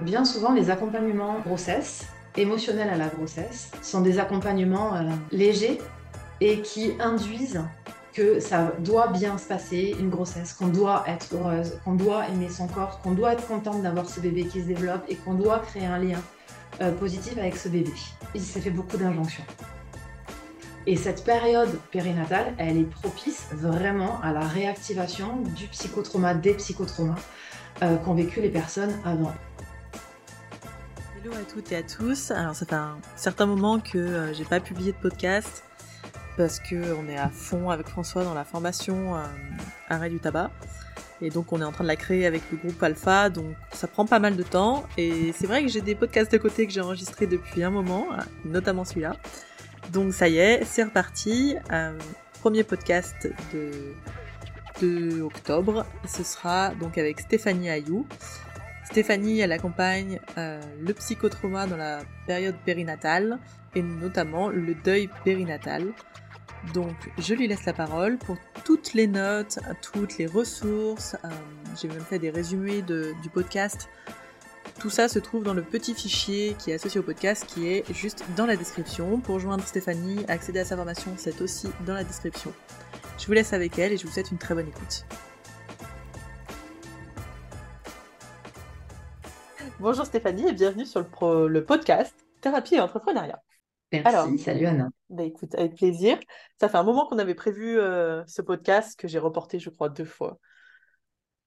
Bien souvent, les accompagnements grossesse, émotionnels à la grossesse, sont des accompagnements euh, légers et qui induisent que ça doit bien se passer, une grossesse, qu'on doit être heureuse, qu'on doit aimer son corps, qu'on doit être contente d'avoir ce bébé qui se développe et qu'on doit créer un lien euh, positif avec ce bébé. Il s'est fait beaucoup d'injonctions. Et cette période périnatale, elle est propice vraiment à la réactivation du psychotrauma, des psychotraumas euh, qu'ont vécu les personnes avant. Hello à toutes et à tous. Alors ça un certain moment que euh, j'ai pas publié de podcast parce que on est à fond avec François dans la formation euh, arrêt du tabac. Et donc on est en train de la créer avec le groupe Alpha, donc ça prend pas mal de temps. Et c'est vrai que j'ai des podcasts de côté que j'ai enregistrés depuis un moment, notamment celui-là. Donc ça y est, c'est reparti. Euh, premier podcast de, de octobre. Ce sera donc avec Stéphanie Ayou. Stéphanie, elle accompagne euh, le psychotrauma dans la période périnatale et notamment le deuil périnatal. Donc je lui laisse la parole pour toutes les notes, toutes les ressources. Euh, j'ai même fait des résumés du podcast tout ça se trouve dans le petit fichier qui est associé au podcast qui est juste dans la description. Pour joindre Stéphanie, accéder à sa formation, c'est aussi dans la description. Je vous laisse avec elle et je vous souhaite une très bonne écoute. Bonjour Stéphanie et bienvenue sur le, podcast Thérapie et Entrepreneuriat. Merci, salut Anna. Bah écoute, avec plaisir. Ça fait un moment qu'on avait prévu euh, ce podcast que j'ai reporté, je crois, deux fois.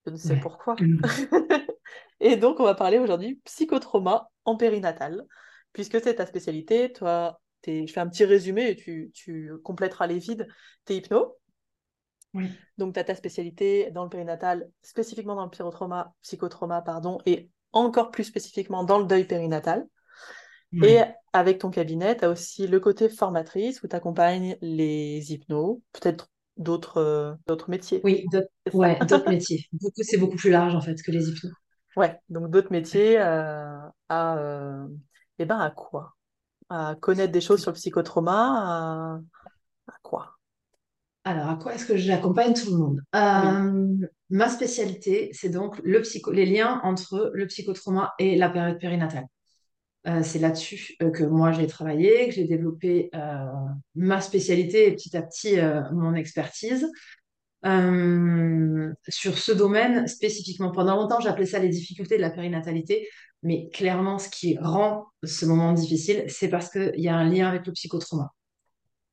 Je ne sais pourquoi. Mm. Et donc, on va parler aujourd'hui psychotrauma en périnatal, puisque c'est ta spécialité. Toi, je fais un petit résumé et tu, tu compléteras les vides. Tu es hypno. Oui. Donc, tu as ta spécialité dans le périnatal, spécifiquement dans le pyrotrauma, psychotrauma, pardon, et encore plus spécifiquement dans le deuil périnatal. Et avec ton cabinet, tu as aussi le côté formatrice où tu accompagnes les hypnos, peut-être d'autres euh, d'autres métiers. Oui, d'autres métiers. C'est beaucoup plus large en fait que les hypnos. Ouais, donc d'autres métiers euh, à, euh, eh ben à quoi? À connaître des choses sur le psychotrauma, à, Alors, à quoi est-ce que j'accompagne tout le monde? Euh, Ma spécialité, c'est donc les liens entre le psychotrauma et la période périnatale. c'est là-dessus que moi j'ai travaillé, que j'ai développé ma spécialité et petit à petit mon expertise. Euh, sur ce domaine spécifiquement. Pendant longtemps, j'appelais ça les difficultés de la périnatalité, mais clairement, ce qui rend ce moment difficile, c'est parce qu'il y a un lien avec le psychotrauma.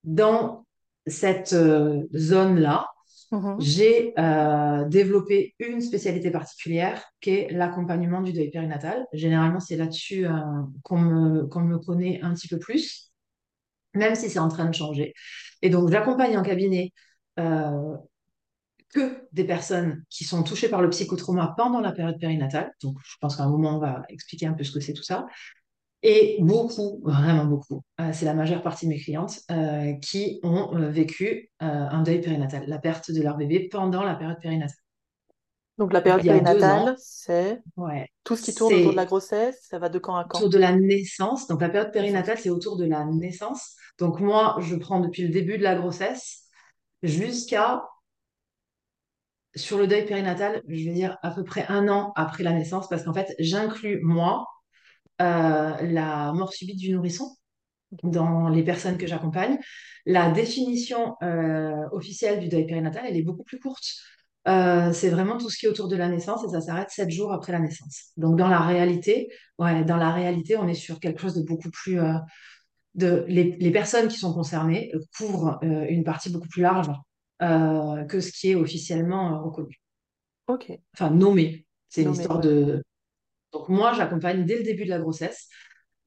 Dans cette euh, zone-là, mm-hmm. j'ai euh, développé une spécialité particulière qui est l'accompagnement du deuil périnatal. Généralement, c'est là-dessus qu'on me, me connaît un petit peu plus, même si c'est en train de changer. Et donc, j'accompagne en cabinet euh, que des personnes qui sont touchées par le psychotrauma pendant la période périnatale. Donc, je pense qu'à un moment, on va expliquer un peu ce que c'est tout ça. Et beaucoup, vraiment beaucoup, euh, c'est la majeure partie de mes clientes euh, qui ont euh, vécu un deuil périnatal, la perte de leur bébé pendant la période périnatale. Donc la période périnatale, c'est ouais, tout ce qui tourne autour de la grossesse, ça va de quand à quand? Autour de la naissance. Donc la période périnatale, c'est autour de la naissance. Donc moi, je prends depuis le début de la grossesse jusqu'à sur le deuil périnatal, je vais dire à peu près un an après la naissance, parce qu'en fait, j'inclus, moi, la mort subite du nourrisson dans les personnes que j'accompagne. La définition euh, officielle du deuil périnatal, elle est beaucoup plus courte. Euh, c'est vraiment tout ce qui est autour de la naissance et ça s'arrête sept jours après la naissance. Donc dans la réalité, ouais, dans la réalité, on est sur quelque chose de beaucoup plus de les, les, personnes qui sont concernées couvrent une partie beaucoup plus large euh, que ce qui est officiellement euh, reconnu. Ok. Enfin, nommé. C'est une histoire de. Donc, moi, j'accompagne dès le début de la grossesse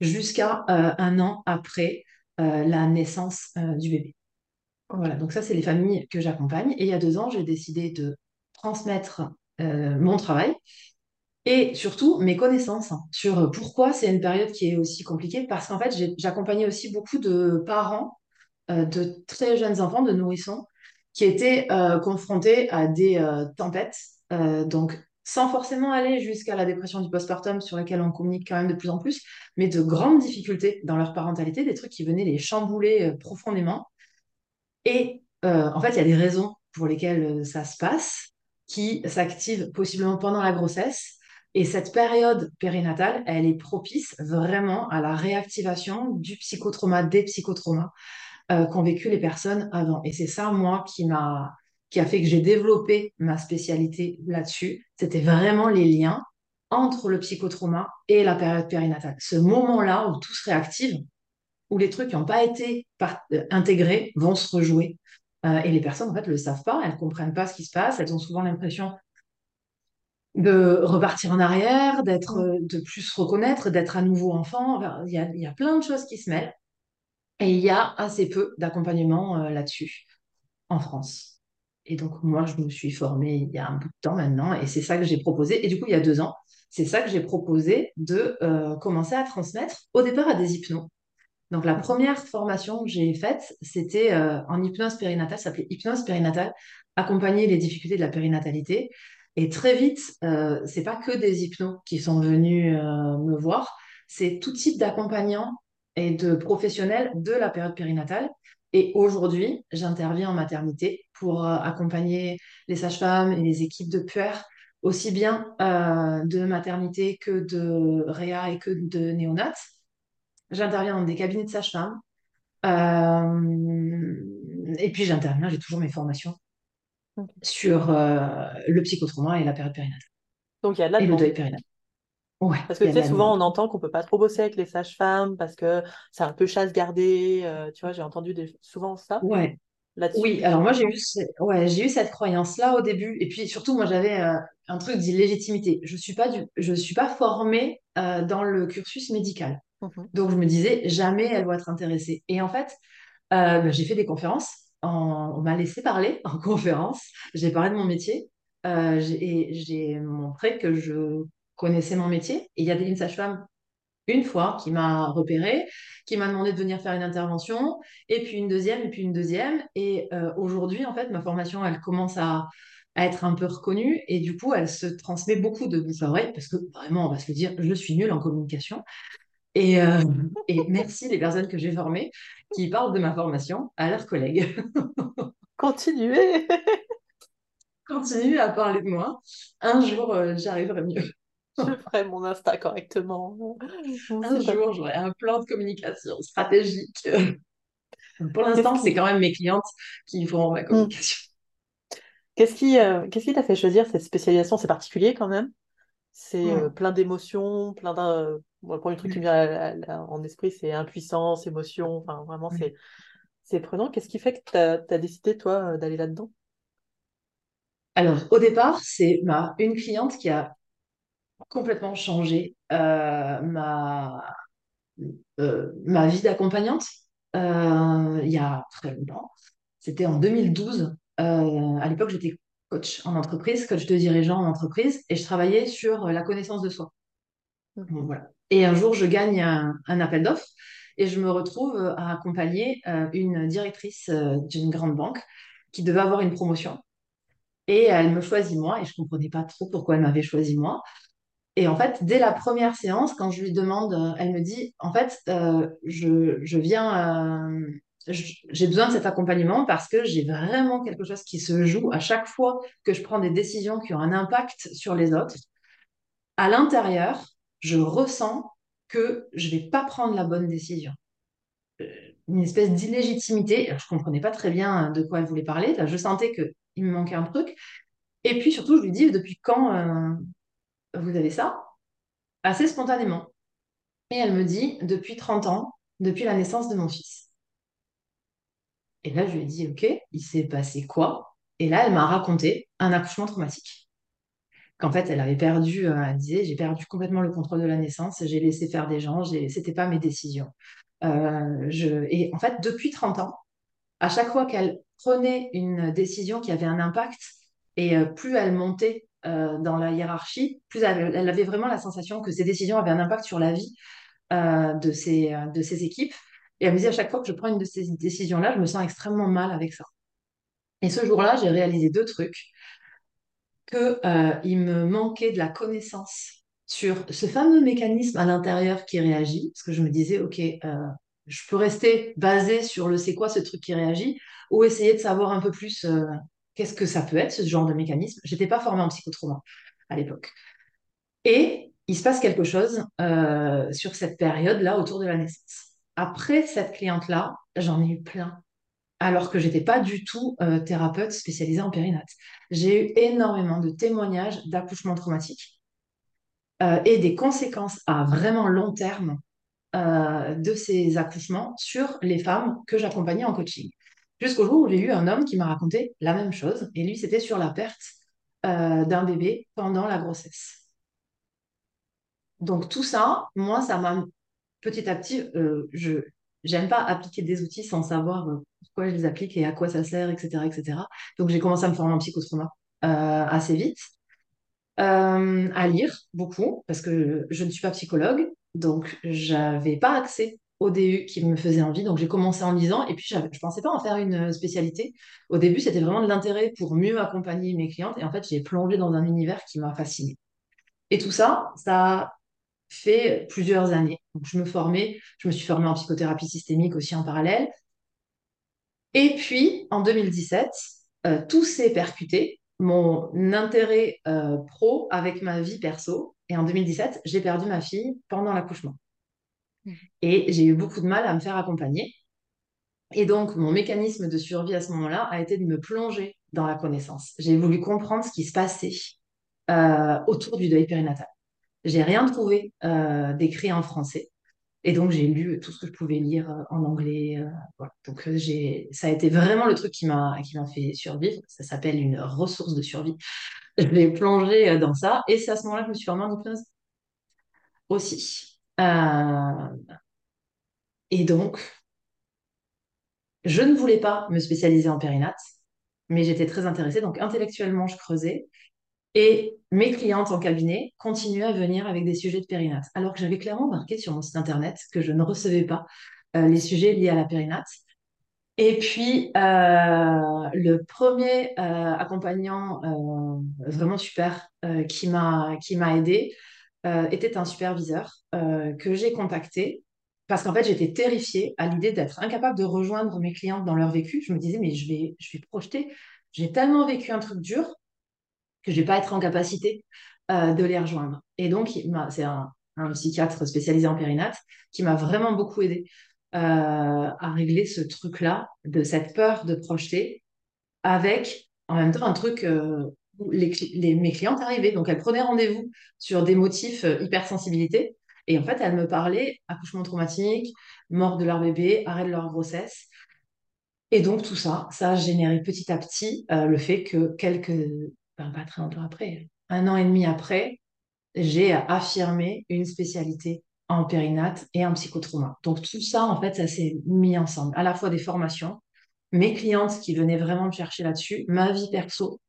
jusqu'à euh, un an après la naissance du bébé. Voilà, donc ça, c'est les familles que j'accompagne. Et il y a deux ans, j'ai décidé de transmettre mon travail et surtout mes connaissances hein, sur pourquoi c'est une période qui est aussi compliquée. Parce qu'en fait, j'accompagnais aussi beaucoup de parents de très jeunes enfants, de nourrissons, qui étaient euh, confrontés à des euh, tempêtes, euh, donc sans forcément aller jusqu'à la dépression du postpartum sur laquelle on communique quand même de plus en plus, mais de grandes difficultés dans leur parentalité, des trucs qui venaient les chambouler profondément. Et en fait, il y a des raisons pour lesquelles ça se passe, qui s'activent possiblement pendant la grossesse, Et cette période périnatale, elle est propice vraiment à la réactivation du psychotrauma, des psychotraumas euh, qu'ont vécu les personnes avant. Et c'est ça, moi, qui m'a qui a fait que j'ai développé ma spécialité là-dessus. C'était vraiment les liens entre le psychotrauma et la période périnatale. Ce moment-là où tout se réactive, où les trucs qui n'ont pas été euh, intégrés vont se rejouer. Euh, et les personnes, en fait, ne le savent pas, elles ne comprennent pas ce qui se passe, elles ont souvent l'impression de repartir en arrière, d'être, euh, de plus se reconnaître, d'être à nouveau enfant. Il y, a, y, a, plein de choses qui se mêlent. Et il y a assez peu d'accompagnement là-dessus en France. Et donc, moi, je me suis formée il y a un bout de temps maintenant, et c'est ça que j'ai proposé. Et du coup, il y a deux ans, c'est ça que j'ai proposé de commencer à transmettre au départ à des hypnos. Donc, la première formation que j'ai faite, c'était euh, en hypnose périnatale, ça s'appelait hypnose périnatale, accompagner les difficultés de la périnatalité. Et très vite, euh, c'est pas que des hypnos qui sont venus euh, me voir, c'est tout type d'accompagnants et de professionnels de la période périnatale. Et aujourd'hui, j'interviens en maternité pour euh, accompagner les sages-femmes et les équipes de puères, aussi bien de maternité que de réa et que de néonates J'interviens dans des cabinets de sages-femmes. Euh, et puis j'interviens, j'ai toujours mes formations sur euh, le psychotrauma et la période périnatale. Donc il y a de la Et le deuil périnatal. Ouais, parce que tu sais, souvent on entend qu'on peut pas trop bosser avec les sages-femmes parce que c'est un peu chasse gardée. Euh, tu vois, j'ai entendu des... souvent ça. Ouais. Oui, alors moi j'ai eu, ouais, j'ai eu cette croyance-là au début. Et puis surtout, moi j'avais un truc d'illégitimité. Je ne suis, pas du... je suis pas formée dans le cursus médical. Mhm. Donc, je me disais, jamais elle va être intéressée. Et en fait, euh, bah, j'ai fait des conférences. On m'a laissé parler en conférence. J'ai parlé de mon métier euh, et j'ai montré que je connaissais mon métier. Et il y a une sage-femme, une fois, qui m'a repérée, qui m'a demandé de venir faire une intervention, et puis une deuxième, et puis une deuxième. Et euh, aujourd'hui, en fait, ma formation, elle commence à, à être un peu reconnue et du coup elle se transmet beaucoup de bouche à oreille parce que vraiment on va se le dire je suis nulle en communication et, euh, et merci les personnes que j'ai formées qui parlent de ma formation à leurs collègues. Continuez Continuez à parler de moi. Un jour, euh, j'arriverai mieux. Je ferai mon Insta correctement. Un jour, j'aurai un plan de communication stratégique. Pour l'instant, c'est quand même mes clientes qui font ma communication. Qu'est-ce qui euh, qui t'a fait choisir cette spécialisation? C'est particulier quand même. C'est plein d'émotions, plein d'un le premier truc qui me vient en esprit, c'est impuissance, émotion. Enfin, vraiment, c'est, c'est prenant. Qu'est-ce qui fait que tu as, décidé, toi, euh, d'aller là-dedans? Alors, au départ, c'est ma, une cliente qui a complètement changé euh, ma, euh, ma vie d'accompagnante il y a très longtemps. C'était en 2012. à l'époque, j'étais coach en entreprise, coach de dirigeant en entreprise, et je travaillais sur la connaissance de soi. Mmh. Voilà. Et un jour, je gagne un, appel d'offres et je me retrouve à accompagner euh, une directrice euh, d'une grande banque qui devait avoir une promotion. Et elle me choisit moi et je ne comprenais pas trop pourquoi elle m'avait choisi moi. Et en fait, dès la première séance, quand je lui demande, euh, elle me dit, en fait, je, je, viens, j'ai besoin de cet accompagnement parce que j'ai vraiment quelque chose qui se joue à chaque fois que je prends des décisions qui ont un impact sur les autres. À l'intérieur, je ressens que je ne vais pas prendre la bonne décision. Euh, une espèce d'illégitimité. Je ne comprenais pas très bien de quoi elle voulait parler. je sentais qu'il me manquait un truc. Et puis surtout, je lui dis, depuis quand euh, vous avez ça Assez spontanément. Et elle me dit, depuis 30 ans, depuis la naissance de mon fils. Et là, je lui ai dit, OK, il s'est passé quoi? Et là, elle m'a raconté un accouchement traumatique qu'en fait, elle avait perdu, euh, elle disait, j'ai perdu complètement le contrôle de la naissance, j'ai laissé faire des gens, c'était pas mes décisions. Euh, je... Et en fait, depuis 30 ans, à chaque fois qu'elle prenait une décision qui avait un impact, et euh, plus elle montait dans la hiérarchie, plus elle, avait vraiment la sensation que ces décisions avaient un impact sur la vie de, ses, de ses équipes. Et elle me dit, à chaque fois que je prends une de ces décisions-là, je me sens extrêmement mal avec ça. Et ce jour-là, j'ai réalisé deux trucs qu'il euh, me manquait de la connaissance sur ce fameux mécanisme à l'intérieur qui réagit, parce que je me disais, OK, euh, je peux rester basé sur le c'est quoi ce truc qui réagit, ou essayer de savoir un peu plus euh, qu'est-ce que ça peut être, ce genre de mécanisme? J'étais pas formée en psychotrauma à l'époque. Et il se passe quelque chose euh, sur cette période-là autour de la naissance. Après cette cliente-là, j'en ai eu plein, alors que j'étais pas du tout euh, thérapeute spécialisée en périnate. J'ai eu énormément de témoignages d'accouchements traumatiques euh, et des conséquences à vraiment long terme de ces accouchements sur les femmes que j'accompagnais en coaching. Jusqu'au jour où j'ai eu un homme qui m'a raconté la même chose, et lui, c'était sur la perte euh, d'un bébé pendant la grossesse. Donc tout ça, moi, ça m'a petit à petit, euh, je j'aime pas appliquer des outils sans savoir euh, pourquoi je les applique et à quoi ça sert, etc., etc. Donc j'ai commencé à me former en psychotrauma assez vite, à lire beaucoup parce que je ne suis pas psychologue, donc j'avais pas accès au DU qui me faisait envie. Donc j'ai commencé en lisant et puis je pensais pas en faire une spécialité. Au début, c'était vraiment de l'intérêt pour mieux accompagner mes clientes et en fait, j'ai plongé dans un univers qui m'a fascinée. Et tout ça, ça fait plusieurs années. Je me formais, je me suis formée en psychothérapie systémique aussi en parallèle. Et puis, en 2017, euh, tout s'est percuté, mon intérêt euh, pro avec ma vie perso. Et en 2017, j'ai perdu ma fille pendant l'accouchement. Mhm. Et j'ai eu beaucoup de mal à me faire accompagner. Et donc, mon mécanisme de survie à ce moment-là a été de me plonger dans la connaissance. J'ai voulu comprendre ce qui se passait euh, autour du deuil périnatal. J'ai rien trouvé euh, d'écrit en français. Et donc, j'ai lu tout ce que je pouvais lire euh, en anglais. euh. Donc, ça a été vraiment le truc qui m'a, fait survivre. Ça s'appelle une ressource de survie. Je vais plonger euh, dans ça. Et c'est à ce moment-là que je me suis formée en hypnose aussi. Euh, et donc, je ne voulais pas me spécialiser en périnate, mais j'étais très intéressée. Donc, intellectuellement, je creusais. Et mes clientes en cabinet continuaient à venir avec des sujets de périnate, alors que j'avais clairement marqué sur mon site internet que je ne recevais pas euh, les sujets liés à la périnate. Et puis, euh, le premier accompagnant vraiment super qui m'a aidé euh, était un superviseur euh, que j'ai contacté parce qu'en fait, j'étais terrifiée à l'idée d'être incapable de rejoindre mes clientes dans leur vécu. Je me disais, mais je vais, je vais projeter. J'ai tellement vécu un truc dur que je vais pas être en capacité euh, de les rejoindre. Et donc, c'est un, un psychiatre spécialisé en périnate qui m'a vraiment beaucoup aidé à régler ce truc-là, de cette peur de projeter, avec en même temps un truc les, mes clientes arrivaient. Donc, elles prenaient rendez-vous sur des motifs euh, hypersensibilité. Et en fait, elles me parlaient accouchement traumatique, mort de leur bébé, arrêt de leur grossesse. Et donc, tout ça, ça a généré petit à petit euh, le fait que quelques, ben, pas très longtemps après, un an et demi après, j'ai affirmé une spécialité en périnate et en psychotrauma. Donc, tout ça, en fait, ça s'est mis ensemble. À la fois des formations, mes clientes qui venaient vraiment me chercher là-dessus, ma vie perso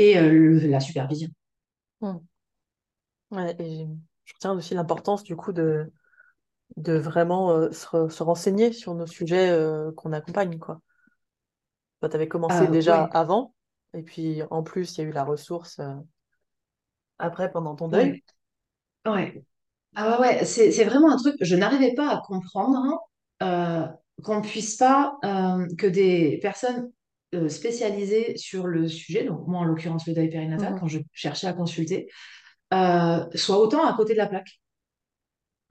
et euh, le- la supervision. Mhm. Ouais, et je retiens aussi l'importance du coup de, de vraiment euh, se, re- se renseigner sur nos sujets euh, qu'on accompagne, quoi. Toi, tu avais commencé Euh, déjà ouais, avant, et puis en plus, il y a eu la ressource euh, après pendant ton ouais, deuil. ouais. Ah ouais, ouais, c'est, c'est vraiment un truc, je n'arrivais pas à comprendre hein, qu'on puisse pas, que des personnes euh, spécialisées sur le sujet, donc moi en l'occurrence le deuil périnatal, Mhm. quand je cherchais à consulter, euh, soient autant à côté de la plaque.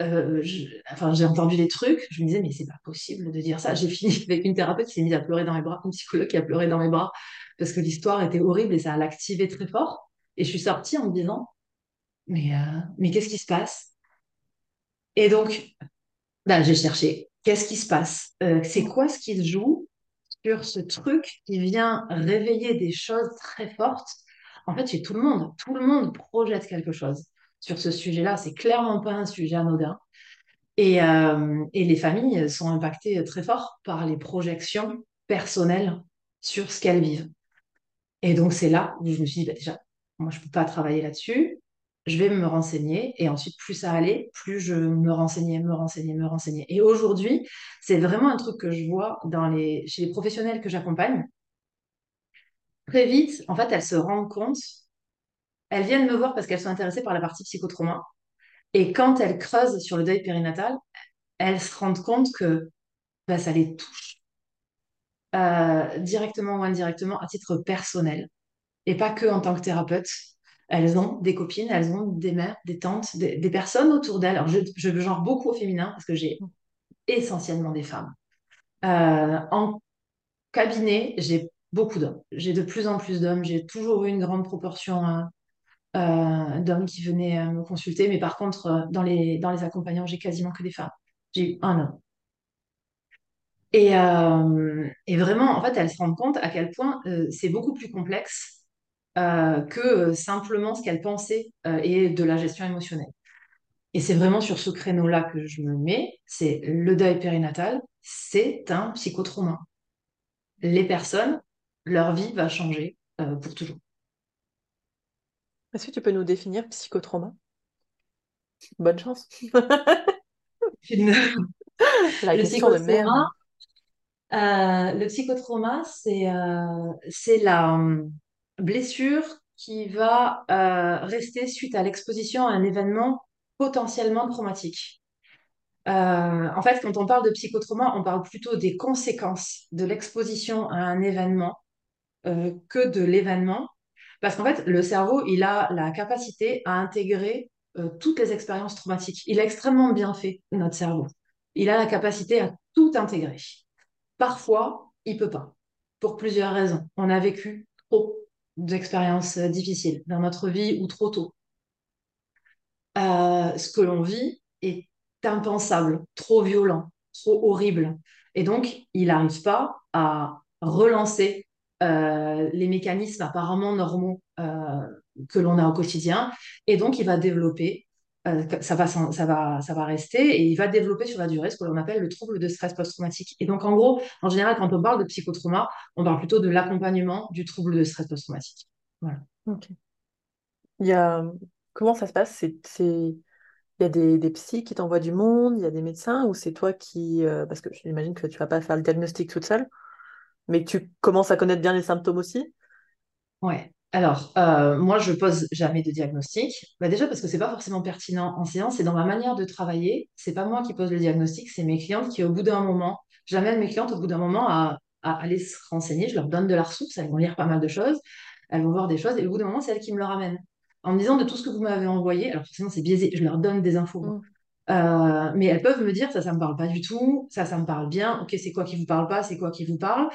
Euh, je- enfin, j'ai entendu des trucs, je me disais, mais c'est pas possible de dire ça. J'ai fini avec une thérapeute qui s'est mise à pleurer dans mes bras, une psychologue qui a pleuré dans mes bras, parce que l'histoire était horrible et ça l'activait très fort. Et je suis sortie en me disant, mais, euh, mais qu'est-ce qui se passe? Et donc, Ben, j'ai cherché, qu'est-ce qui se passe? Euh, c'est quoi ce qui se joue? Sur ce truc qui vient réveiller des choses très fortes? En fait, chez tout le monde, tout le monde projette quelque chose sur ce sujet-là. C'est clairement pas un sujet anodin. Et, euh, les familles sont impactées très fort par les projections personnelles sur ce qu'elles vivent. Et donc, c'est là où je me suis dit, bah, déjà, moi, je ne peux pas travailler là-dessus. Je vais me renseigner. Et ensuite, plus ça allait, plus je me renseignais, me renseignais, me renseignais. Et aujourd'hui, c'est vraiment un truc que je vois chez les professionnels que j'accompagne. Très vite, en fait, elles se rendent compte, elles viennent me voir parce qu'elles sont intéressées par la partie psychotrauma. Et quand elles creusent sur le deuil périnatal, elles se rendent compte que bah, ça les touche euh, directement ou indirectement à titre personnel et pas que en tant que thérapeute. Elles ont des copines, elles ont des mères, des tantes, des, personnes autour d'elles. Alors, je, je genre beaucoup au féminin parce que j'ai essentiellement des femmes. Euh, en cabinet, j'ai beaucoup d'hommes. J'ai de plus en plus d'hommes. J'ai toujours eu une grande proportion hein, euh, d'hommes qui venaient me consulter. Mais par contre, euh, dans les, dans les accompagnants, j'ai quasiment que des femmes. J'ai eu un homme. Et, et, vraiment, en fait, elles se rendent compte à quel point c'est beaucoup plus complexe que simplement ce qu'elles pensaient et de la gestion émotionnelle. Et c'est vraiment sur ce créneau-là que je me mets, c'est le deuil périnatal, c'est un psychotrauma. Les personnes, leur vie va changer euh, pour toujours. Est-ce que tu peux nous définir psychotrauma? Bonne chance. La le question de merde. Euh, le psychotrauma, c'est euh, la hum, blessure qui va rester suite à l'exposition à un événement potentiellement traumatique. Euh, en fait, quand on parle de psychotrauma, on parle plutôt des conséquences de l'exposition à un événement euh, que de l'événement. Parce qu'en fait, le cerveau, il a la capacité à intégrer euh, toutes les expériences traumatiques. Il est extrêmement bien fait, notre cerveau. Il a la capacité à tout intégrer. Parfois, il peut pas, pour plusieurs raisons. On a vécu trop d'expériences difficiles dans notre vie ou trop tôt. Euh, ce que l'on vit est impensable, trop violent, trop horrible. Et donc, il n'arrive pas à relancer euh, les mécanismes apparemment normaux euh, que l'on a au quotidien. Et donc, il va développer, ça, va, ça, va, ça va rester, et il va développer sur la durée ce que l'on appelle le trouble de stress post-traumatique. Et donc, en gros, en général, quand on parle de psychotrauma, on parle plutôt de l'accompagnement du trouble de stress post-traumatique. Voilà. Ok. Il y a Comment ça se passe? C'est, il y a des, des psys qui t'envoient du monde, il y a des médecins, ou c'est toi qui, euh, parce que j'imagine que tu vas pas faire le diagnostic toute seule, mais que tu commences à connaître bien les symptômes aussi? Ouais. Alors, euh, moi, je pose jamais de diagnostic. Bah, déjà parce que c'est pas forcément pertinent en séance, c'est dans ma manière de travailler. C'est pas moi qui pose le diagnostic, c'est mes clientes qui, au bout d'un moment, j'amène mes clientes au bout d'un moment à, à, aller se renseigner. Je leur donne de la ressource, elles vont lire pas mal de choses, elles vont voir des choses, et au bout d'un moment, c'est elles qui me le ramènent en me disant de tout ce que vous m'avez envoyé, alors forcément c'est biaisé, je leur donne des infos. Mm. Euh, mais elles peuvent me dire ça, ça me parle pas du tout, ça, ça me parle bien, ok, c'est quoi qui vous parle pas, c'est quoi qui vous parle?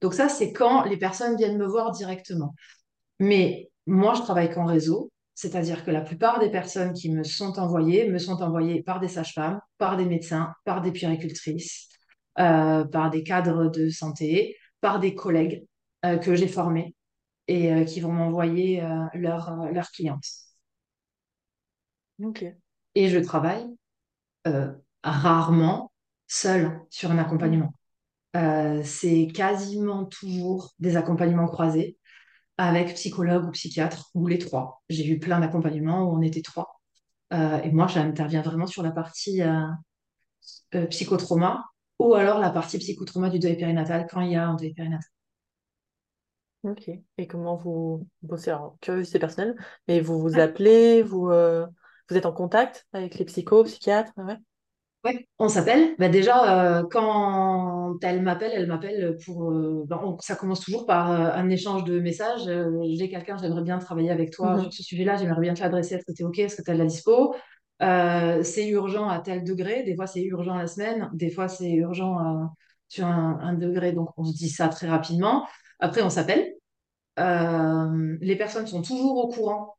Donc ça, c'est quand les personnes viennent me voir directement. Mais moi, je travaille qu'en réseau, c'est-à-dire que la plupart des personnes qui me sont envoyées me sont envoyées par des sages-femmes, par des médecins, par des puéricultrices, euh, par des cadres de santé, par des collègues euh, que j'ai formés et euh, qui vont m'envoyer leurs leur clientes. Et je travaille rarement seule sur un accompagnement. c'est quasiment toujours des accompagnements croisés avec psychologue ou psychiatre ou les trois. J'ai eu plein d'accompagnements où on était trois. et moi, j'interviens vraiment sur la partie psychotrauma ou alors la partie psychotrauma du deuil périnatal quand il y a un deuil périnatal. Ok. Et comment vous bossez? Alors, curiosité personnelle, mais vous vous appelez, vous, euh, vous êtes en contact avec les psychos, psychiatres, ouais? Ouais, on s'appelle. Bah déjà, euh, quand elle m'appelle, elle m'appelle pour. Euh, bah, ça commence toujours par un échange de messages. j'ai quelqu'un, j'aimerais bien travailler avec toi mhm. sur ce sujet-là, j'aimerais bien te l'adresser. Est-ce que tu es OK? Est-ce que tu as de la dispo? c'est urgent à tel degré. Des fois, c'est urgent la semaine. Des fois, c'est urgent sur un, un degré. Donc, on se dit ça très rapidement. Après, on s'appelle. Euh, les personnes sont toujours au courant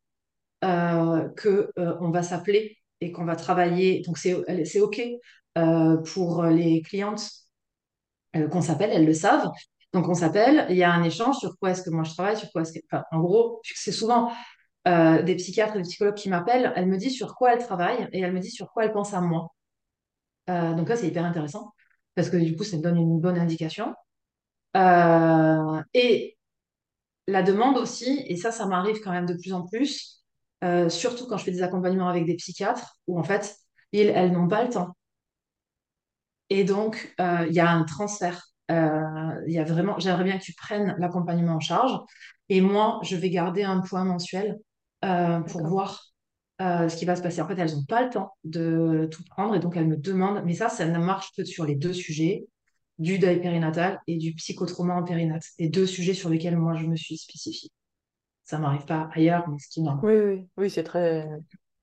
euh, qu'on euh, va s'appeler et qu'on va travailler. Donc, c'est OK pour les clientes qu'on s'appelle, elles le savent. Donc, on s'appelle, il y a un échange sur quoi est-ce que moi je travaille, sur quoi est-ce que. en gros, c'est souvent des psychiatres et des psychologues qui m'appellent, elles me disent sur quoi elles travaillent et elles me disent sur quoi elles pensent à moi. donc, là, c'est hyper intéressant parce que du coup, ça me donne une bonne indication. Euh, et la demande aussi, et ça, ça m'arrive quand même de plus en plus, euh, surtout quand je fais des accompagnements avec des psychiatres, où en fait, ils, elles n'ont pas le temps. Et donc, euh, il y a un transfert. Il y a vraiment, j'aimerais bien que tu prennes l'accompagnement en charge. Et moi, je vais garder un point mensuel pour voir ce qui va se passer. En fait, elles n'ont pas le temps de tout prendre et donc elles me demandent, mais ça, ça ne marche que sur les deux sujets du deuil périnatal et du psychotrauma en périnate. Les deux sujets sur lesquels moi je me suis spécifiée. Ça m'arrive pas ailleurs, mais ce qui normal. Oui, oui, oui, c'est très.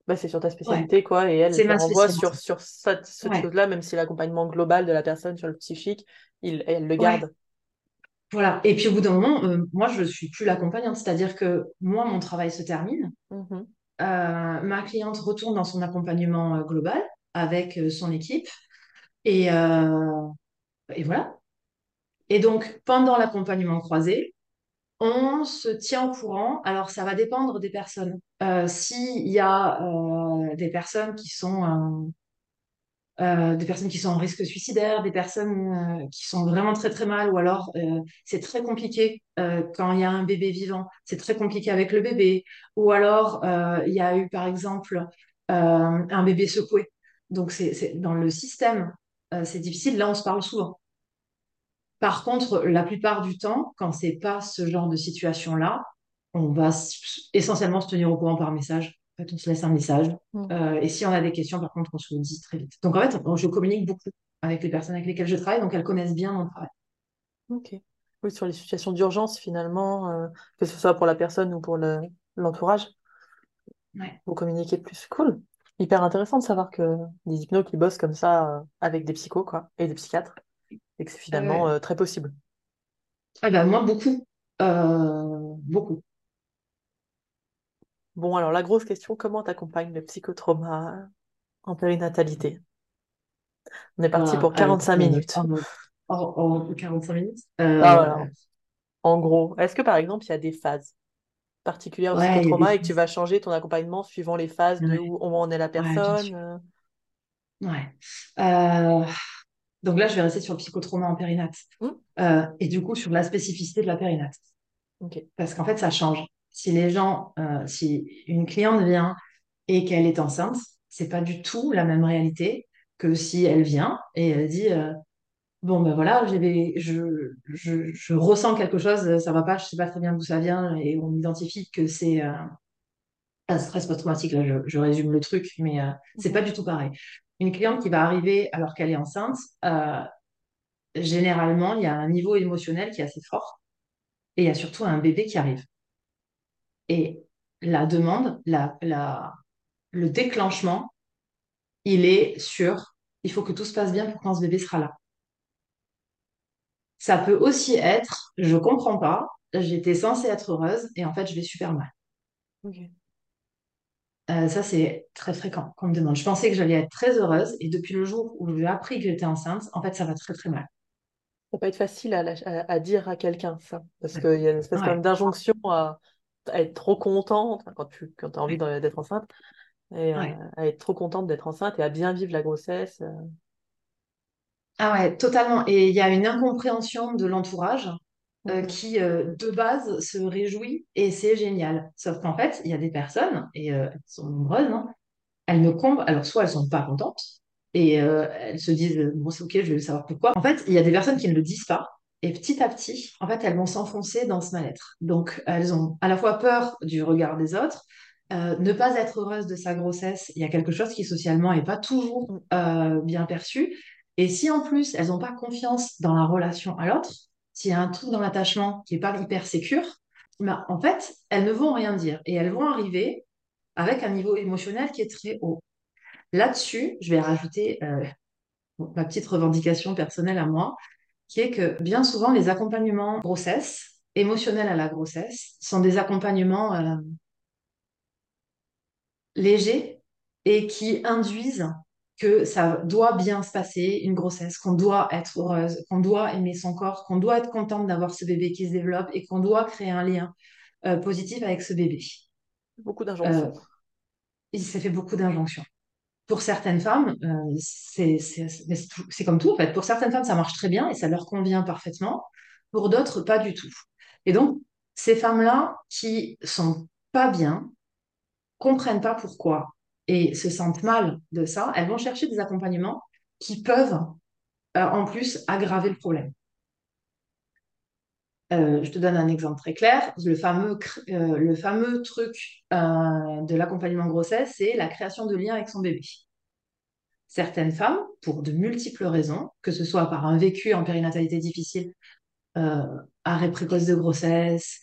Bah, c'est sur ta spécialité, quoi, et elle, elle renvoie sur, sur cette, cette Ouais. chose-là, même si l'accompagnement global de la personne sur le psychique, il, elle le Ouais. garde. Voilà. Et puis au bout d'un moment, euh, moi, je suis plus l'accompagnante. C'est-à-dire que moi, mon travail se termine. Mhm. Euh, ma cliente retourne dans son accompagnement euh, global avec son équipe. Et, et voilà. Et donc, pendant l'accompagnement croisé, on se tient au courant. Alors, ça va dépendre des personnes. Euh, s'il y a euh, des personnes qui sont euh, des personnes qui sont en risque suicidaire, des personnes qui sont vraiment très très mal, ou alors c'est très compliqué quand il y a un bébé vivant, c'est très compliqué avec le bébé, ou alors il y a eu par exemple un bébé secoué. Donc c'est, dans le système, c'est difficile. Là, on se parle souvent. Par contre, la plupart du temps, quand c'est pas ce genre de situation-là, on va essentiellement se tenir au courant par message. En fait, on se laisse un message. Mm. Euh, et si on a des questions, par contre, on se le dit très vite. Donc, en fait, je communique beaucoup avec les personnes avec lesquelles je travaille, donc elles connaissent bien mon travail. Ok. Oui, sur les situations d'urgence, finalement, euh, que ce soit pour la personne ou pour le, l'entourage, Ouais. vous communiquez plus. Cool. Hyper intéressant de savoir que des hypnos qui bossent comme ça euh, avec des psychos, quoi, et des psychiatres, et que c'est finalement Ouais. euh, très possible. Ah ben, moi, beaucoup. Euh, beaucoup. Bon, alors la grosse question, comment t'accompagnes le psychotrauma en périnatalité? On est parti Euh, pour avec, 45 euh, minutes. en, en- en 45 minutes. Ah, Euh, voilà. En gros, est-ce que par exemple, il y a des phases particulières au ouais, des psychotrauma et que tu vas changer ton accompagnement suivant les phases de où où en est la personne? euh, Ouais. Donc là, je vais rester sur le psychotrauma en périnate. hmm Euh, et du coup, sur la spécificité de la périnate. Parce qu'en fait, ça change. Si les gens, euh, si une cliente vient et qu'elle est enceinte, c'est pas du tout la même réalité que si elle vient et elle dit euh, bon ben voilà, j'ai je, je, je ressens quelque chose, ça va pas, je sais pas très bien d'où ça vient et on identifie que c'est un stress post-traumatique. Là, je, je résume le truc, mais c'est pas du tout pareil. Une cliente qui va arriver alors qu'elle est enceinte, euh, généralement, il y a un niveau émotionnel qui est assez fort et il y a surtout un bébé qui arrive. Et la demande, le déclenchement, il est sur il faut que tout se passe bien pour quand ce bébé sera là. Ça peut aussi être je comprends pas, j'étais censée être heureuse et en fait je vais super mal. Euh, ça, c'est très fréquent qu'on me demande. Je pensais que j'allais être très heureuse et depuis le jour où j'ai appris que j'étais enceinte, en fait, ça va très très mal. Ça peut être facile à, lâch- à- à dire à quelqu'un, ça. Parce Ouais. qu'il y a une espèce Ouais. d'injonction à, à être trop contente quand tu quand as envie d'être enceinte, et euh, Ouais. à être trop contente d'être enceinte et à bien vivre la grossesse. euh. Ah ouais, totalement. Et il y a une incompréhension de l'entourage euh, qui, euh, de base, se réjouit et c'est génial. Sauf qu'en fait, il y a des personnes, et euh, elles sont nombreuses, hein, elles ne comp... Alors, soit elles sont pas contentes et elles se disent, bon, c'est ok, je vais savoir pourquoi. En fait, il y a des personnes qui ne le disent pas. Et petit à petit, en fait, elles vont s'enfoncer dans ce mal-être. Donc, elles ont à la fois peur du regard des autres, ne pas être heureuse de sa grossesse. Il y a quelque chose qui socialement n'est pas toujours bien perçu. Et si en plus, elles n'ont pas confiance dans la relation à l'autre, s'il y a un truc dans l'attachement qui n'est pas hyper sécure, ben, en fait, elles ne vont rien dire. Et elles vont arriver avec un niveau émotionnel qui est très haut. Là-dessus, je vais rajouter euh, ma petite revendication personnelle à moi, qui est que bien souvent, les accompagnements grossesse, émotionnels à la grossesse, sont des accompagnements euh, légers et qui induisent que ça doit bien se passer, une grossesse, qu'on doit être heureuse, qu'on doit aimer son corps, qu'on doit être contente d'avoir ce bébé qui se développe et qu'on doit créer un lien euh, positif avec ce bébé. Beaucoup Euh, d'injonctions. il s'est fait beaucoup d'injonctions. Pour certaines femmes, euh, c'est comme tout en fait. Pour certaines femmes, ça marche très bien et ça leur convient parfaitement. Pour d'autres, pas du tout. Et donc, ces femmes-là qui sont pas bien, comprennent pas pourquoi et se sentent mal de ça, elles vont chercher des accompagnements qui peuvent euh, en plus aggraver le problème. Euh, je te donne un exemple très clair. Le fameux, euh, le fameux truc de l'accompagnement grossesse, c'est la création de liens avec son bébé. Certaines femmes, pour de multiples raisons, que ce soit par un vécu en périnatalité difficile, arrêt précoce de grossesse,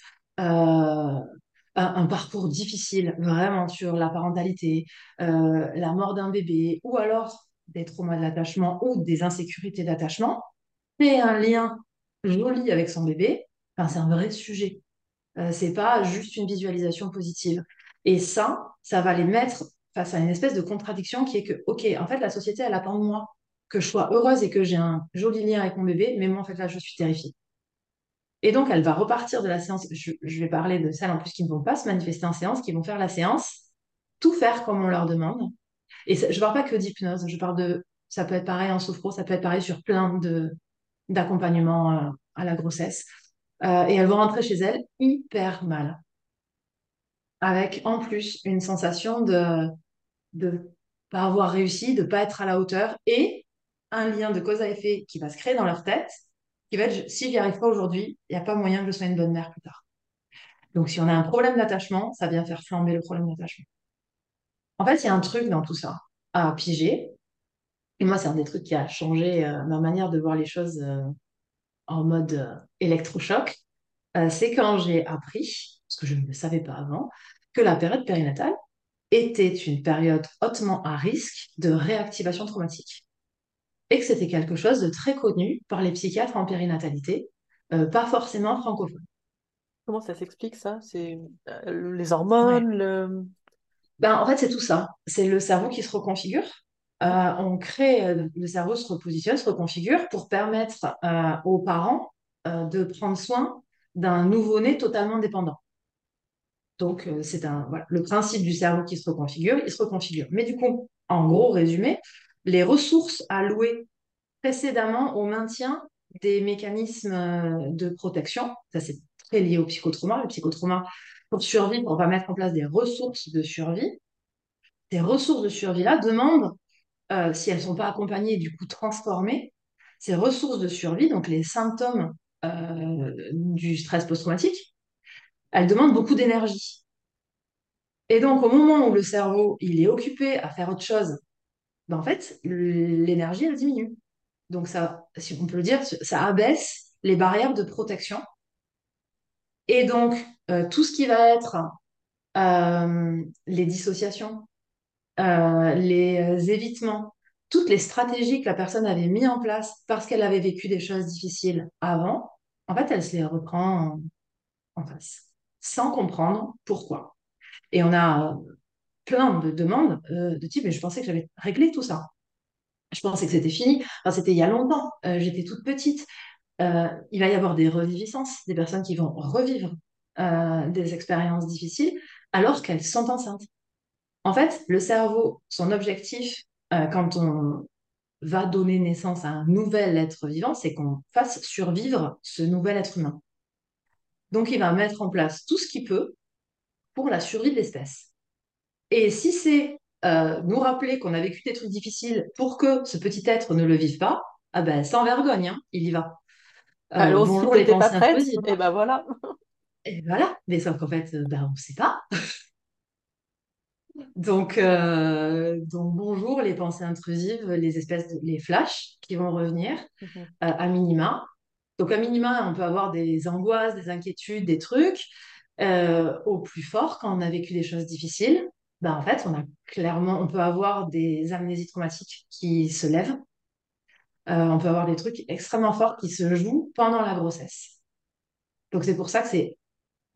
un, parcours difficile, vraiment sur la parentalité, euh, la mort d'un bébé, ou alors des traumas de l'attachement ou des insécurités d'attachement, et un lien joli avec son bébé, enfin, c'est un vrai sujet. Euh, c'est pas juste une visualisation positive. Et ça, ça va les mettre face à une espèce de contradiction qui est que, OK, en fait, la société, elle attend de moi que je sois heureuse et que j'ai un joli lien avec mon bébé, mais moi, en fait, là, je suis terrifiée. Et donc, elle va repartir de la séance. Je, vais parler de celles en plus qui ne vont pas se manifester en séance, qui vont faire la séance, tout faire comme on leur demande. Et je ne parle pas que d'hypnose, je parle de. Ça peut être pareil en sophro, ça peut être pareil sur plein de d'accompagnement euh, à la grossesse. Euh, et elles vont rentrer chez elles hyper mal. Avec en plus une sensation de ne pas avoir réussi, de ne pas être à la hauteur et un lien de cause à effet qui va se créer dans leur tête qui va être si j'y arrive pas aujourd'hui, il n'y a pas moyen que je sois une bonne mère plus tard. Donc, si on a un problème d'attachement, ça vient faire flamber le problème d'attachement. En fait, il y a un truc dans tout ça à piger. Et moi, c'est un des trucs qui a changé euh, ma manière de voir les choses euh, en mode euh, électrochoc. c'est quand j'ai appris, parce que je ne le savais pas avant, que la période périnatale était une période hautement à risque de réactivation traumatique et que c'était quelque chose de très connu par les psychiatres en périnatalité, euh, pas forcément francophones. Comment ça s'explique ça? C'est euh, les hormones ben, En fait, c'est tout ça. C'est le cerveau qui se reconfigure. Euh, on crée, le cerveau se repositionne, se reconfigure pour permettre aux parents de prendre soin d'un nouveau-né totalement dépendant. Donc, c'est un, voilà, le principe du cerveau qui se reconfigure, il se reconfigure. Mais du coup, en gros résumé, les ressources allouées précédemment au maintien des mécanismes euh, de protection. Ça, c'est très lié au psychotrauma. Le psychotrauma, pour survivre, on va mettre en place des ressources de survie. Ces ressources de survie-là demandent, euh, si elles ne sont pas accompagnées, du coup transformées, ces ressources de survie, donc les symptômes euh, du stress post-traumatique, elles demandent beaucoup d'énergie. Et donc, au moment où le cerveau il est occupé à faire autre chose ben, en fait, l'énergie, elle diminue. Donc, ça, si on peut le dire, ça abaisse les barrières de protection. Et donc, euh, tout ce qui va être euh, les dissociations, euh, les évitements, toutes les stratégies que la personne avait mis en place parce qu'elle avait vécu des choses difficiles avant, en fait, elle se les reprend en face, sans comprendre pourquoi. Et on a plein de demandes euh, de type, mais je pensais que j'avais réglé tout ça. Je pensais que c'était fini. Enfin, c'était il y a longtemps. Euh, j'étais toute petite. Euh, il va y avoir des reviviscences, des personnes qui vont revivre des expériences difficiles alors qu'elles sont enceintes. En fait, le cerveau, son objectif, quand on va donner naissance à un nouvel être vivant, c'est qu'on fasse survivre ce nouvel être humain. Donc, il va mettre en place tout ce qu'il peut pour la survie de l'espèce. Et si c'est euh, nous rappeler qu'on a vécu des trucs difficiles pour que ce petit être ne le vive pas, ah ben, sans vergogne, hein, il y va. Euh, Alors, bonjour si les pas prête, et eh ben voilà. Et voilà, mais sauf qu'en fait, ben, on ne sait pas. donc, euh, donc, bonjour les pensées intrusives, les espèces de, les flashs qui vont revenir mhm. à minima. Donc, à minima, on peut avoir des angoisses, des inquiétudes, des trucs. au plus fort, quand on a vécu des choses difficiles, bah, en fait, on a clairement, on peut avoir des amnésies traumatiques qui se lèvent. Euh, on peut avoir des trucs extrêmement forts qui se jouent pendant la grossesse. Donc, c'est pour ça que c'est,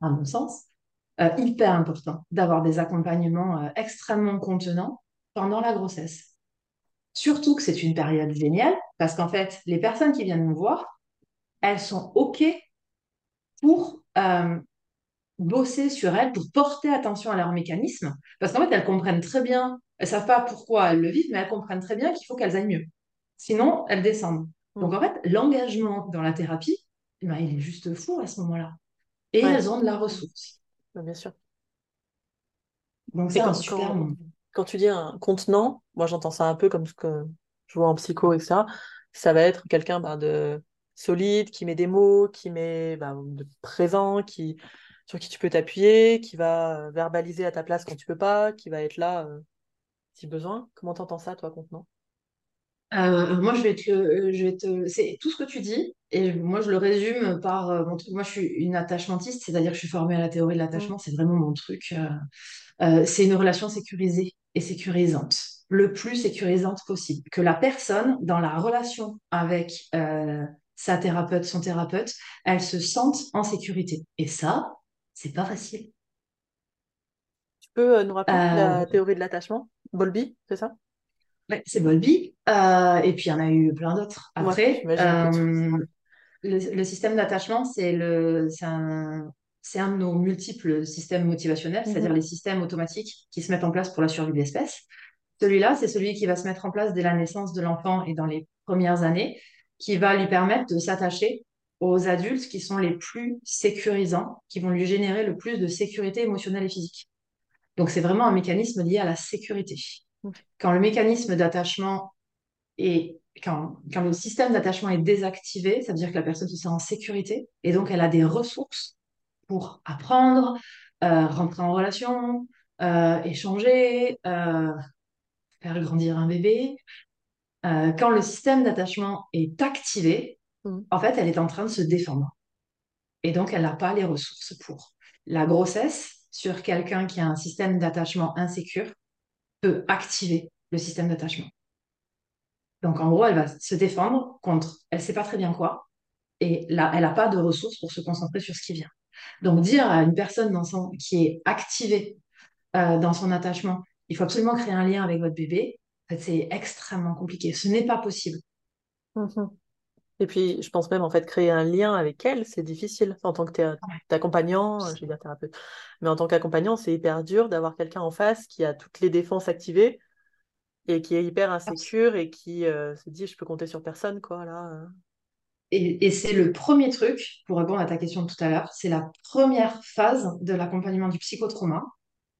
à mon sens, euh, hyper important d'avoir des accompagnements euh, extrêmement contenants pendant la grossesse. Surtout que c'est une période géniale parce qu'en fait, les personnes qui viennent nous voir, elles sont OK pour bosser sur elles pour porter attention à leurs mécanismes, parce qu'en fait, elles comprennent très bien, elles savent pas pourquoi elles le vivent, mais elles comprennent très bien qu'il faut qu'elles aillent mieux. Sinon, elles descendent. Mm. Donc en fait, l'engagement dans la thérapie, eh ben, il est juste fou à ce moment-là. Et elles ont de la ressource. bien sûr. Donc c'est un super quand, quand tu dis un contenant, moi j'entends ça un peu comme ce que je vois en psycho, etc. Ça va être quelqu'un bah, de solide, qui met des mots, qui met bah, de présent, qui, sur qui tu peux t'appuyer, qui va euh, verbaliser à ta place quand tu peux pas, qui va être là euh, si besoin. Comment t'entends ça, toi, contenant Euh, moi, je vais te, je vais te, c'est tout ce que tu dis, et moi, je le résume par euh, mon truc. Moi, je suis une attachmentiste, c'est-à-dire que je suis formée à la théorie de l'attachement, c'est vraiment mon truc. Euh, c'est une relation sécurisée et sécurisante, le plus sécurisante possible. Que la personne, dans la relation avec sa thérapeute, son thérapeute, elle se sente en sécurité. Et ça, c'est pas facile. Tu peux euh, nous rappeler Euh, la théorie de l'attachement? Bowlby, c'est ça? ouais, c'est Bowlby. Euh, et puis, il y en a eu plein d'autres après. Euh, Le, le système d'attachement, c'est le, c'est un, un de nos multiples systèmes motivationnels, c'est-à-dire Mhm. les systèmes automatiques qui se mettent en place pour la survie de l'espèce. Celui-là, c'est celui qui va se mettre en place dès la naissance de l'enfant et dans les premières années, qui va lui permettre de s'attacher aux adultes qui sont les plus sécurisants, qui vont lui générer le plus de sécurité émotionnelle et physique. Donc, c'est vraiment un mécanisme lié à la sécurité. Quand le mécanisme d'attachement et quand, quand le système d'attachement est désactivé, ça veut dire que la personne se sent en sécurité et donc elle a des ressources pour apprendre, euh, rentrer en relation, euh, échanger, euh, faire grandir un bébé. Quand le système d'attachement est activé, Mhm. en fait, elle est en train de se défendre. Et donc, elle n'a pas les ressources pour. La grossesse, sur quelqu'un qui a un système d'attachement insécure, peut activer le système d'attachement. Donc, en gros, elle va se défendre contre, elle ne sait pas très bien quoi, et là, elle n'a pas de ressources pour se concentrer sur ce qui vient. Donc, dire à une personne dans son, qui est activée euh, dans son attachement, il faut absolument créer un lien avec votre bébé, en fait, c'est extrêmement compliqué. Ce n'est pas possible. Mhm. Et puis, je pense même, en fait, créer un lien avec elle, c'est difficile. En tant que accompagnant, euh, je vais dire thérapeute, mais en tant qu'accompagnant, c'est hyper dur d'avoir quelqu'un en face qui a toutes les défenses activées et qui est hyper insécure et qui euh, se dit, je peux compter sur personne, quoi, là. euh. Et, et c'est le premier truc, pour répondre à ta question de tout à l'heure, c'est la première phase de l'accompagnement du psychotrauma,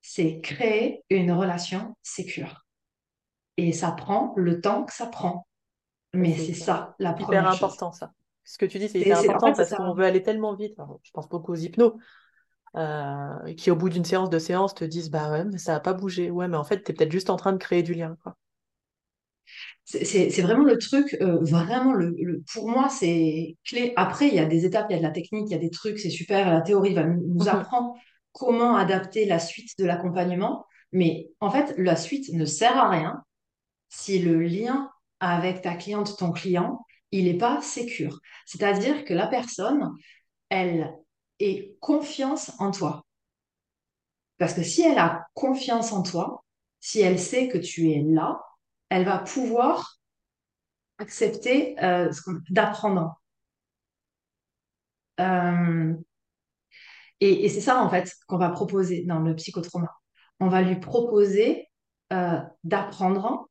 c'est créer une relation sécure. Et ça prend le temps que ça prend. Mais c'est hyper, ça, la hyper première chose. important, ça. Ce que tu dis, c'est hyper en important fait, parce qu'on veut aller tellement vite. Alors, je pense beaucoup aux hypnos, euh, qui, au bout d'une séance de séance, te disent, bah ouais, mais ça n'a pas bougé. Ouais, mais en fait, tu es peut-être juste en train de créer du lien, quoi. C'est vraiment le truc, euh, vraiment, le, le- pour moi, c'est clé. Après, il y a des étapes, il y a de la technique, il y a des trucs, c'est super. La théorie va nous Mhm. apprendre comment adapter la suite de l'accompagnement. Mais en fait, la suite ne sert à rien si le lien avec ta cliente, ton client, il n'est pas sécure. C'est-à-dire que la personne, elle ait confiance en toi. Parce que si elle a confiance en toi, si elle sait que tu es là, elle va pouvoir accepter euh, d'apprendre. Euh, et et c'est ça, en fait, qu'on va proposer dans le psychotrauma. On va lui proposer euh, d'apprendre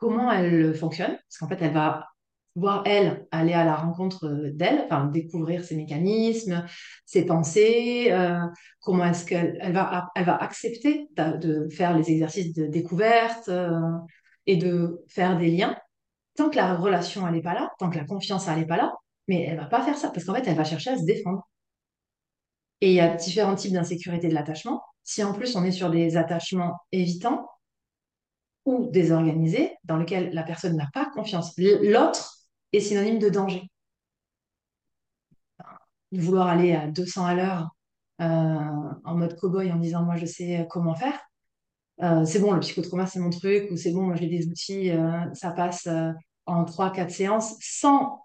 comment elle fonctionne, parce qu'en fait, elle va pouvoir, elle, aller à la rencontre euh, d'elle, enfin, découvrir ses mécanismes, ses pensées, euh, comment est-ce qu'elle elle va, elle va accepter de, faire les exercices de découverte euh, et de faire des liens. Tant que la relation, n'est pas là, tant que la confiance, n'est pas là, mais elle va pas faire ça, parce qu'en fait, elle va chercher à se défendre. Et il y a différents types d'insécurité de l'attachement. Si en plus on est sur des attachements évitants, désorganisé dans lequel la personne n'a pas confiance. L'autre est synonyme de danger. Vouloir aller à 200 à l'heure euh, en mode cow-boy en disant moi je sais comment faire, euh, c'est bon, le psychotrauma c'est mon truc, ou c'est bon, moi j'ai des outils, euh, ça passe euh, en 3-4 séances sans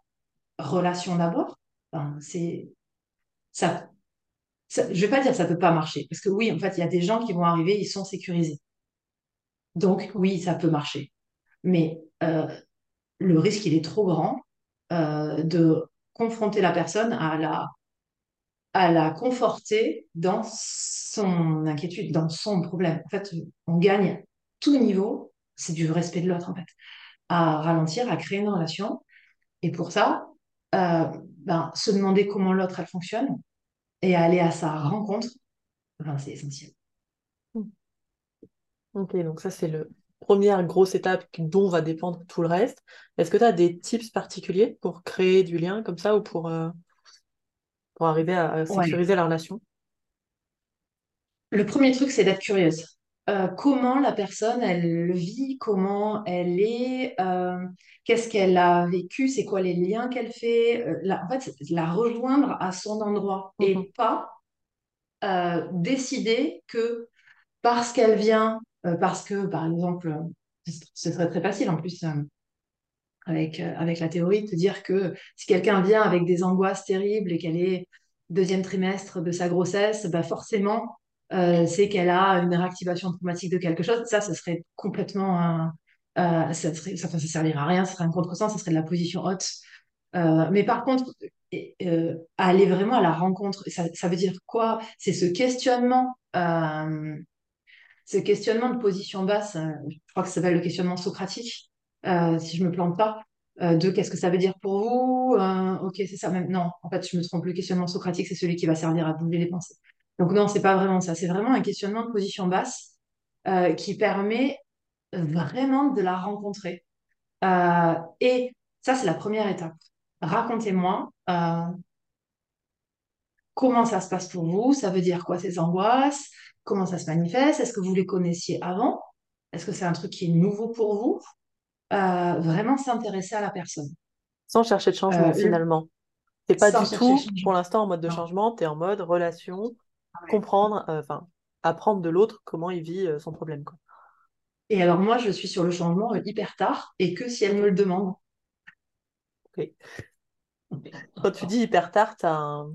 relation d'abord. C'est ça, ça, je vais pas dire ça peut pas marcher, parce que oui, en fait, il y a des gens qui vont arriver, ils sont sécurisés. Donc oui, ça peut marcher. Mais euh, le risque, il est trop grand euh, de confronter la personne à la, conforter dans son inquiétude, dans son problème. En fait, on gagne tout niveau, c'est du respect de l'autre, en fait, à ralentir, à créer une relation. Et pour ça, euh, ben, se demander comment l'autre, elle fonctionne et aller à sa rencontre, ben, c'est essentiel. Ok, donc ça, c'est le première grosse étape dont va dépendre tout le reste. Est-ce que tu as des tips particuliers pour créer du lien comme ça ou pour, euh, pour arriver à, Ouais. sécuriser la relation? Le premier truc, c'est d'être curieuse. euh, comment la personne, elle le vit, comment elle est, euh, qu'est-ce qu'elle a vécu, c'est quoi les liens qu'elle fait. la- en fait, la rejoindre à son endroit Mhm. et pas euh, décider que parce qu'elle vient, parce que, par exemple, euh, ce serait très facile en plus. euh, avec, euh, avec la théorie, de dire que si quelqu'un vient avec des angoisses terribles et qu'elle est deuxième trimestre de sa grossesse, bah forcément, euh, c'est qu'elle a une réactivation traumatique de quelque chose. Ça, ce serait complètement un, euh, ça serait, ça, ça servira à rien, ce serait un contresens, ce serait de la position haute. Euh, mais par contre, euh, aller vraiment à la rencontre, ça, ça veut dire quoi? C'est ce questionnement, euh, ce questionnement de position basse, euh, je crois que ça s'appelle le questionnement socratique, euh, si je me plante pas, euh, de qu'est-ce que ça veut dire pour vous? Ok, c'est ça même. Non, en fait, je me trompe. Le questionnement socratique, c'est celui qui va servir à bouger les pensées. Donc non, c'est pas vraiment ça. C'est vraiment un questionnement de position basse qui permet vraiment de la rencontrer. Et ça, c'est la première étape. Racontez-moi comment ça se passe pour vous, ça veut dire quoi ces angoisses, comment ça se manifeste, est-ce que vous les connaissiez avant? Est-ce que c'est un truc qui est nouveau pour vous? Euh, vraiment s'intéresser à la personne. Sans chercher de changement, Euh, le- finalement. T'es pas du tout, pour l'instant, en mode de Non. changement, t'es en mode relation, Ouais. comprendre, euh, enfin, apprendre de l'autre comment il vit son problème, quoi. Et alors moi, je suis sur le changement hyper tard et que si elle me le demande. ok. Quand tu dis hyper tard, t'as un...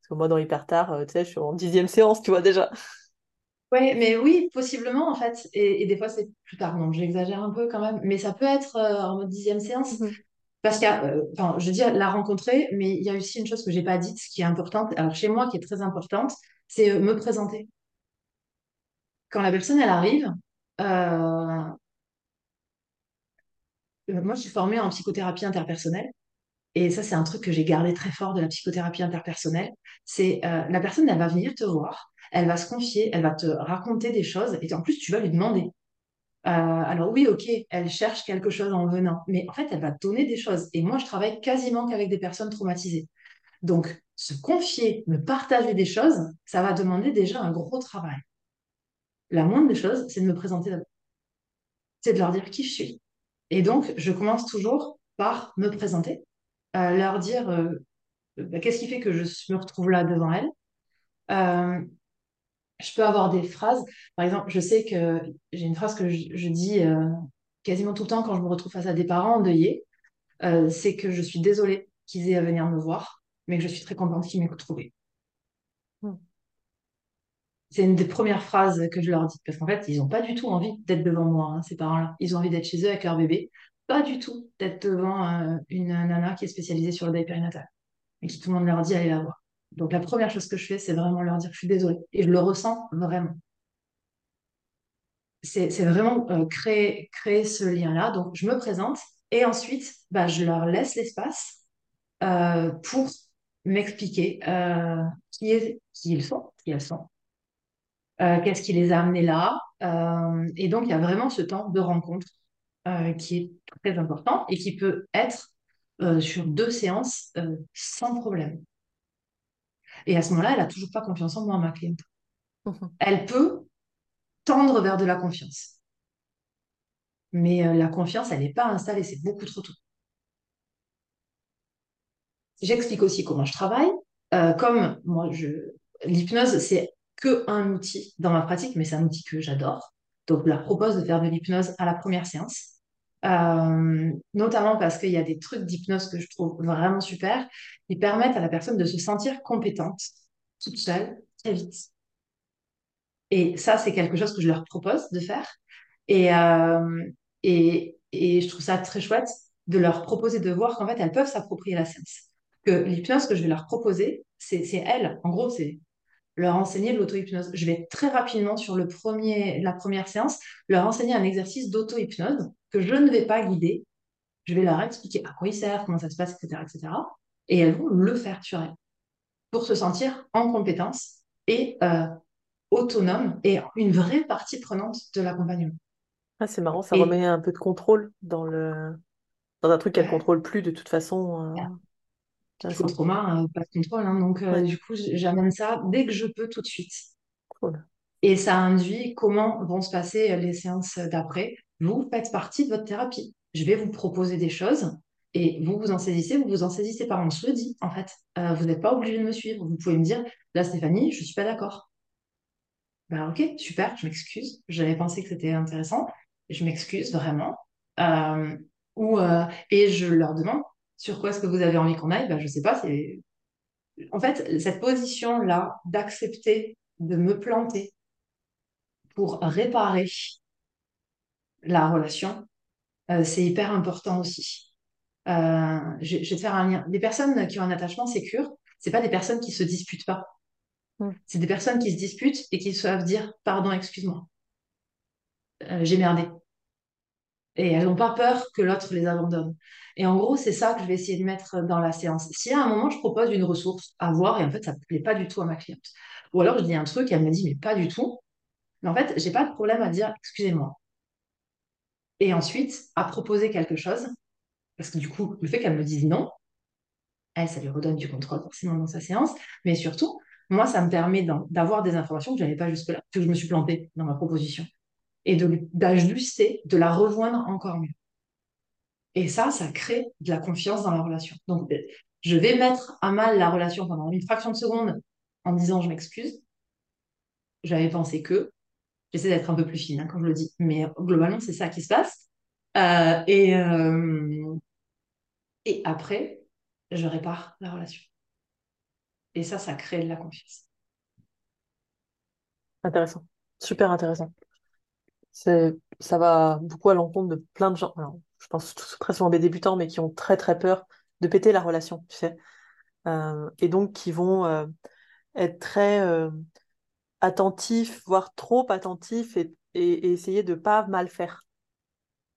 Parce que moi, dans hyper tard, tu sais, je suis en dixième séance, tu vois, déjà. Ouais, mais oui, possiblement en fait. Et, et des fois, c'est plus tard. Donc j'exagère un peu quand même. Mais ça peut être euh, en mode dixième séance. Mhm. Parce qu'il y a, euh, enfin, je veux dire, la rencontrer, mais il y a aussi une chose que j'ai pas dite, qui est importante. Alors chez moi, qui est très importante, c'est euh, me présenter. Quand la personne, elle arrive, euh, moi, je suis formée en psychothérapie interpersonnelle. Et ça, c'est un truc que j'ai gardé très fort de la psychothérapie interpersonnelle. C'est euh, la personne, elle va venir te voir, elle va se confier, elle va te raconter des choses, et en plus, tu vas lui demander. Euh, alors oui, ok, elle cherche quelque chose en venant, mais en fait, elle va te donner des choses. Et moi, je travaille quasiment qu'avec des personnes traumatisées. Donc, se confier, me partager des choses, ça va demander déjà un gros travail. La moindre des choses, c'est de me présenter d'abord. C'est de leur dire qui je suis. Et donc, je commence toujours par me présenter, leur dire euh, bah, qu'est-ce qui fait que je me retrouve là devant elles? Euh, je peux avoir des phrases. Par exemple, je sais que j'ai une phrase que je, je dis euh, quasiment tout le temps quand je me retrouve face à des parents endeuillés. Euh, c'est que je suis désolée qu'ils aient à venir me voir, mais que je suis très contente qu'ils m'aient trouvé. Mhm. C'est une des premières phrases que je leur dis, parce qu'en fait, ils n'ont pas du tout envie d'être devant moi, hein, ces parents-là. Ils ont envie d'être chez eux avec leur bébé, pas du tout d'être devant euh, une nana qui est spécialisée sur le deuil et qui tout le monde leur dit allez la voir. Donc la première chose que je fais, c'est vraiment leur dire je suis désolée, et je le ressens vraiment. C'est vraiment euh, créer, ce lien-là. Donc je me présente, et ensuite, bah, je leur laisse l'espace euh, pour m'expliquer qui, ils sont, qui elles sont qu'est-ce qui les a amenés là. Et donc, il y a vraiment ce temps de rencontre qui est très important et qui peut être euh, sur deux séances euh, sans problème. Et à ce moment-là, elle n'a toujours pas confiance en moi, ma cliente. Mhm. Elle peut tendre vers de la confiance. Mais euh, la confiance, elle n'est pas installée, c'est beaucoup trop tôt. J'explique aussi comment je travaille. Euh, comme moi, je... l'hypnose, c'est que un outil dans ma pratique, mais c'est un outil que j'adore. Donc, je leur propose de faire de l'hypnose à la première séance. Euh, notamment parce qu'il y a des trucs d'hypnose que je trouve vraiment super, qui permettent à la personne de se sentir compétente toute seule très vite. Et ça, c'est quelque chose que je leur propose de faire. Et, euh, et, et je trouve ça très chouette de leur proposer de voir qu'en fait, elles peuvent s'approprier la séance. Que l'hypnose que je vais leur proposer, c'est elles. En gros, c'est leur enseigner de l'auto-hypnose. Je vais très rapidement sur le premier, la première séance, leur enseigner un exercice d'auto-hypnose que je ne vais pas guider. Je vais leur expliquer à quoi il sert, comment ça se passe, etc., etc. Et elles vont le faire sur elles pour se sentir en compétence et euh, autonome et une vraie partie prenante de l'accompagnement. Ah, c'est marrant, ça Et remet un peu de contrôle dans le... dans un truc qu'elle ouais, contrôle plus de toute façon. euh, Intéressant. psychotrauma, euh, pas de contrôle. hein. donc, euh, Ouais, du coup, j'amène ça dès que je peux tout de suite. cool. Et ça induit comment vont se passer les séances d'après. Vous faites partie de votre thérapie. Je vais vous proposer des choses et vous vous en saisissez, vous vous en saisissez pas. On se le dit, en fait. Euh, vous n'êtes pas obligé de me suivre. Vous pouvez me dire, là, Stéphanie, je ne suis pas d'accord. Ben, ok, super, je m'excuse. J'avais pensé que c'était intéressant. Je m'excuse vraiment. Euh, ou, euh, et je leur demande, sur quoi est-ce que vous avez envie qu'on aille ben, Je ne sais pas. C'est... En fait, cette position-là d'accepter de me planter pour réparer la relation, c'est hyper important aussi. Euh, je, vais te faire un lien. Les personnes qui ont un attachement sécure, c'est pas des personnes qui se disputent pas. Mm. C'est des personnes qui se disputent et qui savent dire pardon, excuse-moi. Euh, j'ai merdé. Et elles n'ont pas peur que l'autre les abandonne. Et en gros, c'est ça que je vais essayer de mettre dans la séance. Si à un moment, je propose une ressource à voir et en fait, ça ne plaît pas du tout à ma cliente, ou alors je dis un truc et elle me dit, mais pas du tout, mais en fait, j'ai pas de problème à dire, excusez-moi. Et ensuite, à proposer quelque chose parce que du coup, le fait qu'elle me dise non, elle, ça lui redonne du contrôle forcément dans sa séance. Mais surtout, moi, ça me permet d'avoir des informations que je n'avais pas jusque-là, que je me suis plantée dans ma proposition. Et d'ajuster, de, la rejoindre encore mieux. Et ça, ça crée de la confiance dans la relation. Donc, je vais mettre à mal la relation pendant une fraction de seconde en disant je m'excuse. J'avais pensé que. J'essaie d'être un peu plus fine hein, quand je le dis. Mais globalement, c'est ça qui se passe. Euh, et, euh, et après, je répare la relation. Et ça, ça crée de la confiance. Intéressant. Super intéressant. Ça va beaucoup à l'encontre de plein de gens. je pense très souvent des débutants, mais qui ont très très peur de péter la relation, tu sais. Euh, et donc qui vont euh, être très euh, attentifs, voire trop attentifs et, essayer de pas mal faire.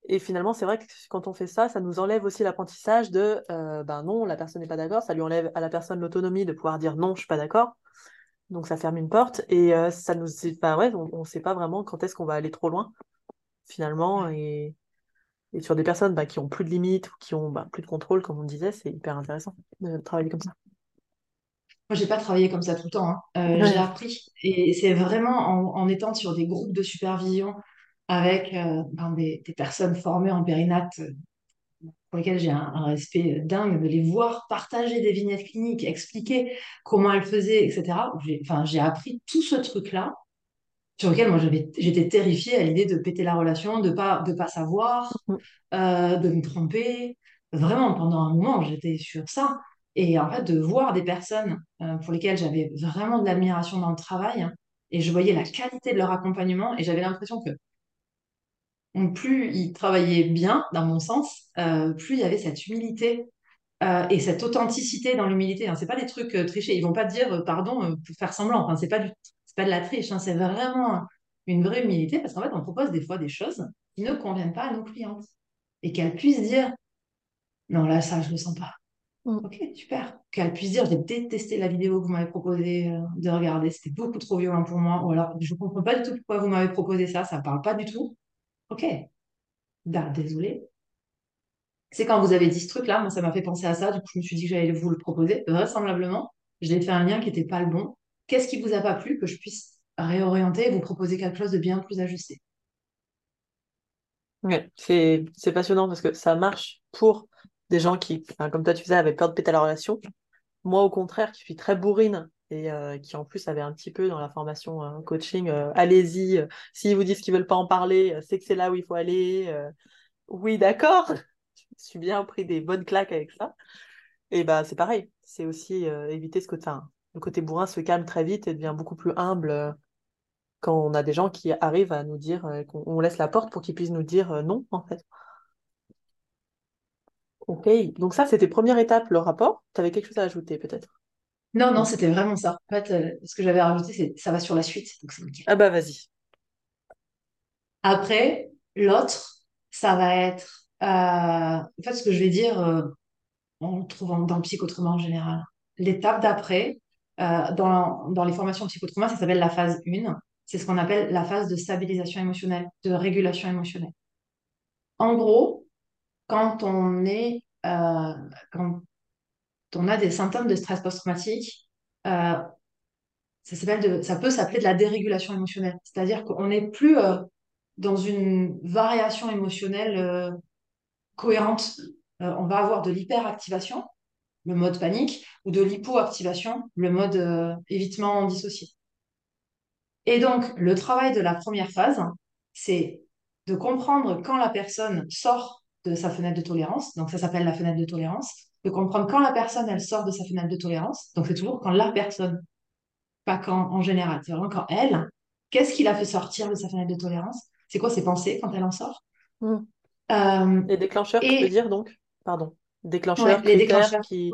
Et finalement, c'est vrai que quand on fait ça, ça nous enlève aussi l'apprentissage de ben non, la personne n'est pas d'accord, ça lui enlève à la personne l'autonomie de pouvoir dire non, je suis pas d'accord. Donc ça ferme une porte et euh, ça nous ben ouais, on ne sait pas vraiment quand est-ce qu'on va aller trop loin finalement et, et sur des personnes ben, qui ont plus de limites ou qui ont ben, plus de contrôle comme on disait, c'est hyper intéressant de travailler comme ça. Moi, j'ai pas travaillé comme ça tout le temps. Hein. Euh, j'ai appris et c'est vraiment en, en, étant sur des groupes de supervision avec euh, ben, des, personnes formées en périnate pour lesquelles j'ai un, respect dingue, de les voir partager des vignettes cliniques, expliquer comment elles faisaient, etc. J'ai, enfin, j'ai appris tout ce truc-là sur lequel moi j'étais terrifiée à l'idée de péter la relation, de pas, de pas savoir, mm. euh, de me tromper. Vraiment, pendant un moment, j'étais sur ça. Et en fait, de voir des personnes pour lesquelles j'avais vraiment de l'admiration dans le travail, hein, et je voyais la qualité de leur accompagnement, et j'avais l'impression que plus ils travaillaient bien, dans mon sens, euh, plus il y avait cette humilité euh, et cette authenticité dans l'humilité. Hein. C'est pas des trucs euh, trichés. Ils vont pas dire pardon pour faire semblant. Enfin, c'est pas du, pas de la triche. Hein. C'est vraiment une vraie humilité parce qu'en fait, on propose des fois des choses qui ne conviennent pas à nos clientes et qu'elles puissent dire non là ça je le sens pas. Mm. Ok, super. Qu'elles puissent dire j'ai détesté la vidéo que vous m'avez proposé de regarder, c'était beaucoup trop violent pour moi. Ou alors je comprends pas du tout pourquoi vous m'avez proposé ça, ça parle pas du tout. Ok, bah, désolé. C'est quand vous avez dit ce truc-là, moi ça m'a fait penser à ça, du coup je me suis dit que j'allais vous le proposer. Vraisemblablement, j'ai fait un lien qui n'était pas le bon. Qu'est-ce qui vous a pas plu que je puisse réorienter et vous proposer quelque chose de bien plus ajusté? C'est passionnant parce que ça marche pour des gens qui, comme toi tu disais, avaient peur de péter la relation. Moi au contraire, qui suis très bourrine et euh, qui en plus avait un petit peu dans la formation euh, coaching, euh, allez-y, s'ils vous disent qu'ils veulent pas en parler, c'est que c'est là où il faut aller. oui, d'accord, je suis bien pris des bonnes claques avec ça. Et bah c'est pareil, c'est aussi éviter ce côté, le côté bourrin se calme très vite et devient beaucoup plus humble quand on a des gens qui arrivent à nous dire qu'on laisse la porte pour qu'ils puissent nous dire non en fait. Ok, donc ça c'était première étape, le rapport. Tu avais quelque chose à ajouter peut-être? Non, non, c'était vraiment ça. En fait, euh, ce que j'avais rajouté, c'est ça va sur la suite. Ah bah vas-y. Après, l'autre, ça va être. Euh, en fait, ce que je vais dire, euh, on le trouve dans le psychotrauma en général. L'étape d'après, dans, dans les formations psychotrauma, ça s'appelle la phase 1. C'est ce qu'on appelle la phase de stabilisation émotionnelle, de régulation émotionnelle. En gros, quand on est, quand on a des symptômes de stress post-traumatique, euh, ça peut s'appeler de la dérégulation émotionnelle. C'est-à-dire qu'on n'est plus euh, dans une variation émotionnelle euh, cohérente. On va avoir de l'hyperactivation, le mode panique, ou de l'hypoactivation, le mode évitement dissocié. Et donc, le travail de la première phase, c'est de comprendre quand la personne sort de sa fenêtre de tolérance, donc ça s'appelle la fenêtre de tolérance, de comprendre quand la personne, elle sort de sa fenêtre de tolérance, donc c'est toujours quand la personne, pas quand en général, c'est vraiment quand elle, qu'est-ce qui l'a fait sortir de sa fenêtre de tolérance, c'est quoi ses pensées quand elle en sort? Hmm. Euh, les déclencheurs, tu veux dire donc? Pardon. Déclencheurs, les déclencheurs, qui...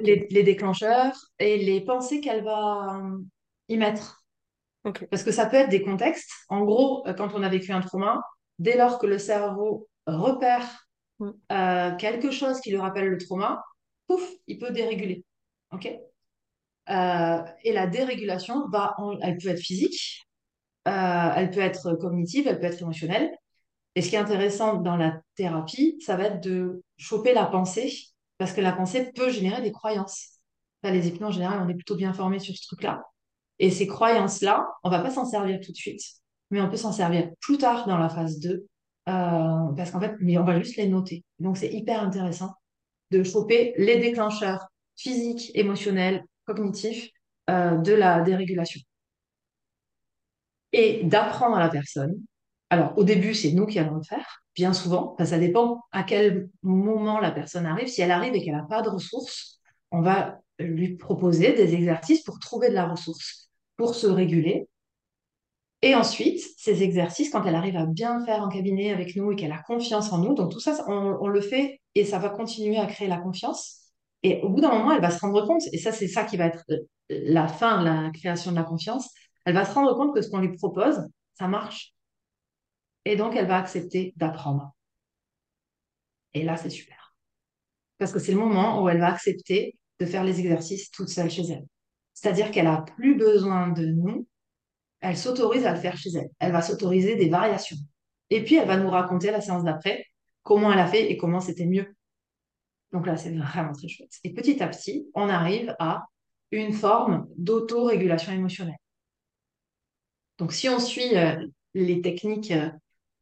les, les, déclencheurs et les pensées qu'elle va euh, y mettre. Parce que ça peut être des contextes. En gros, euh, quand on a vécu un trauma, dès lors que le cerveau repère. Euh, quelque chose qui lui rappelle le trauma, pouf, il peut déréguler. OK? Euh, Et la dérégulation, va elle peut être physique, elle peut être cognitive, elle peut être émotionnelle. Et ce qui est intéressant dans la thérapie, ça va être de choper la pensée, parce que la pensée peut générer des croyances. les hypnos, en général, on est plutôt bien formés sur ce truc-là. Et ces croyances-là, on va pas s'en servir tout de suite, mais on peut s'en servir plus tard dans la phase 2, euh, parce qu'en fait, mais on va juste les noter. Donc, c'est hyper intéressant de choper les déclencheurs physiques, émotionnels, cognitifs euh, de la dérégulation. Et d'apprendre à la personne. Alors, au début, c'est nous qui allons le faire, bien souvent. ça dépend à quel moment la personne arrive. Si elle arrive et qu'elle n'a pas de ressources, on va lui proposer des exercices pour trouver de la ressource, pour se réguler. Et ensuite, ces exercices, quand elle arrive à bien faire en cabinet avec nous et qu'elle a confiance en nous, donc tout ça, on, le fait et ça va continuer à créer la confiance. Et au bout d'un moment, elle va se rendre compte, et ça, c'est ça qui va être la fin la création de la confiance, elle va se rendre compte que ce qu'on lui propose, ça marche. Et donc, elle va accepter d'apprendre. Et là, c'est super. Parce que c'est le moment où elle va accepter de faire les exercices toute seule chez elle. C'est-à-dire qu'elle n'a plus besoin de nous, elle s'autorise à le faire chez elle. Elle va s'autoriser des variations. Et puis, elle va nous raconter la séance d'après comment elle a fait et comment c'était mieux. Donc là, c'est vraiment très chouette. Et petit à petit, on arrive à une forme d'autorégulation émotionnelle. Donc, si on suit euh, les techniques euh,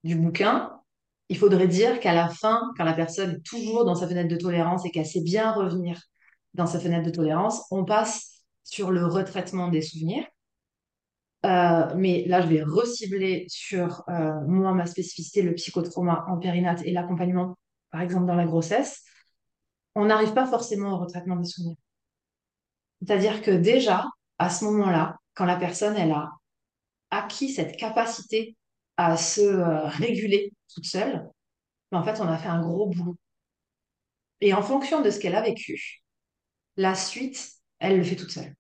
du bouquin, il faudrait dire qu'à la fin, quand la personne est toujours dans sa fenêtre de tolérance et qu'elle sait bien revenir dans sa fenêtre de tolérance, on passe sur le retraitement des souvenirs. Euh, mais là, je vais recibler sur euh, moi, ma spécificité, le psychotrauma en périnate et l'accompagnement, par exemple, dans la grossesse. On n'arrive pas forcément au retraitement des souvenirs. C'est-à-dire que déjà, à ce moment-là, quand la personne, elle a acquis cette capacité à se euh, réguler toute seule, ben, en fait, on a fait un gros boulot. Et en fonction de ce qu'elle a vécu, la suite, elle le fait toute seule.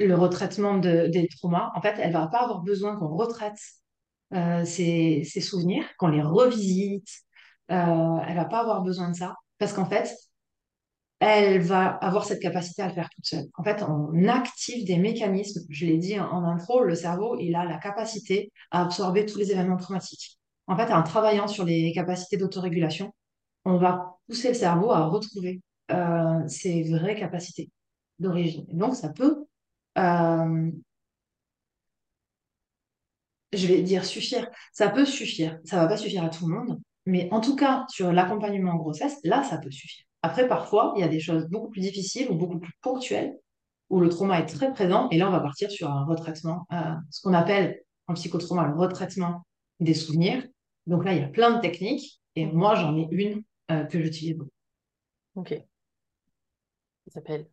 Le retraitement des traumas, en fait, elle va pas avoir besoin qu'on retraite euh, ses, souvenirs, qu'on les revisite. Euh, elle va pas avoir besoin de ça parce qu'en fait, elle va avoir cette capacité à le faire toute seule. En fait, on active des mécanismes. Je l'ai dit en intro, le cerveau, il a la capacité à absorber tous les événements traumatiques. En fait, en travaillant sur les capacités d'autorégulation, on va pousser le cerveau à retrouver euh, ses vraies capacités d'origine. Donc, ça peut, euh, je vais dire suffire, ça peut suffire. Ça va pas suffire à tout le monde, mais en tout cas, sur l'accompagnement en grossesse, là, ça peut suffire. Après, parfois, il y a des choses beaucoup plus difficiles ou beaucoup plus ponctuelles où le trauma est très présent, et là, on va partir sur un retraitement, euh, ce qu'on appelle en psychotrauma le retraitement des souvenirs. Donc là, il y a plein de techniques, et moi, j'en ai une euh, que j'utilise beaucoup. Ok. Ça s'appelle?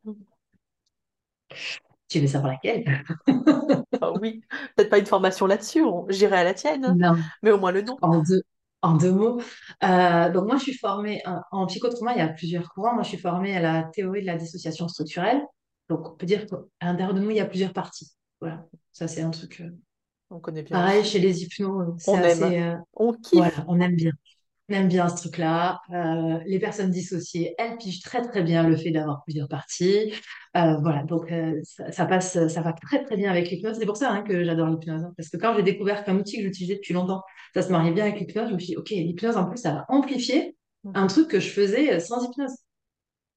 Tu veux savoir laquelle? Ah Oui, peut-être pas une formation là-dessus, j'irai à la tienne, non. mais au moins le nom. En deux, en deux mots. Euh, donc moi, je suis formée en, psychotrauma, il y a plusieurs courants. Moi, je suis formée à la théorie de la dissociation structurelle. Donc, on peut dire qu'à l'intérieur de nous, il y a plusieurs parties. Voilà, ça c'est un truc. Euh, on connaît bien. Pareil, chez les hypnos, on aime. Euh, on kiffe. Voilà, on aime bien aime bien ce truc-là. Euh, les personnes dissociées, elles pigent très très bien le fait d'avoir plusieurs parties. Euh, voilà, donc euh, ça, passe, ça va très très bien avec l'hypnose. C'est pour ça hein, que j'adore l'hypnose, hein, parce que quand j'ai découvert qu'un outil que j'utilisais depuis longtemps, ça se mariait bien avec l'hypnose, je me suis dit, ok, l'hypnose en plus, ça va amplifier un truc que je faisais sans hypnose.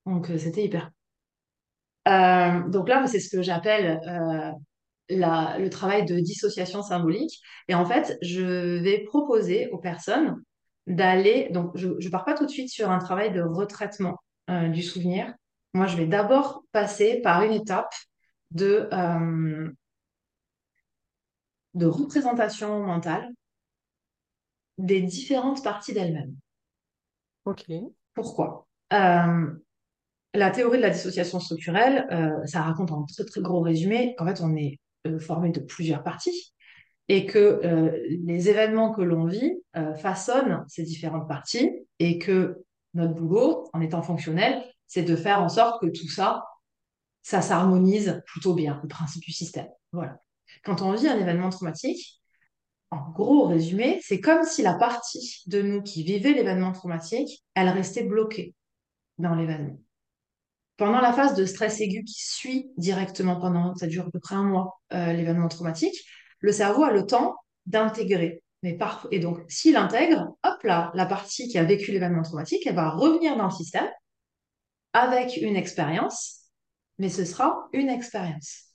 Donc c'était hyper. Donc là, c'est ce que j'appelle la- le travail de dissociation symbolique. Et en fait, je vais proposer aux personnes d'aller. Donc, je ne pars pas tout de suite sur un travail de retraitement euh, du souvenir. Moi, je vais d'abord passer par une étape de, euh, de représentation mentale des différentes parties d'elle-même. Ok. Pourquoi? Euh, la théorie de la dissociation structurelle, ça raconte en très très gros résumé qu'en fait on est formé de plusieurs parties et que euh, les événements que l'on vit euh, façonnent ces différentes parties et que notre boulot, en étant fonctionnel, c'est de faire en sorte que tout ça, ça s'harmonise plutôt bien, le principe du système. Voilà. Quand on vit un événement traumatique, en gros résumé, c'est comme si la partie de nous qui vivait l'événement traumatique, elle restait bloquée dans l'événement. Pendant la phase de stress aigu qui suit directement pendant, ça dure à peu près un mois, euh, l'événement traumatique, le cerveau a le temps d'intégrer. Mais par... Et donc, s'il intègre, hop là, la partie qui a vécu l'événement traumatique, elle va revenir dans le système avec une expérience, mais ce sera une expérience.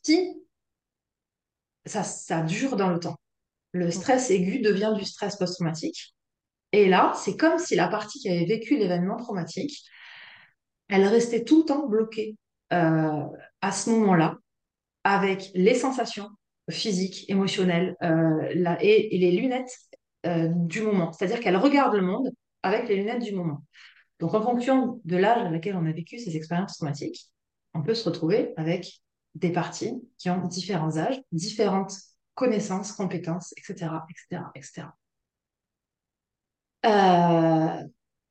Si ça, ça dure dans le temps, le stress aigu devient du stress post-traumatique. Et là, c'est comme si la partie qui avait vécu l'événement traumatique, elle restait tout le temps bloquée euh, à ce moment-là, avec les sensations physiques, émotionnelles euh, et, les lunettes euh, du moment. C'est-à-dire qu'elle regarde le monde avec les lunettes du moment. Donc, en fonction de l'âge à laquelle on a vécu ces expériences traumatiques, on peut se retrouver avec des parties qui ont différents âges, différentes connaissances, compétences, etc., etc., etc.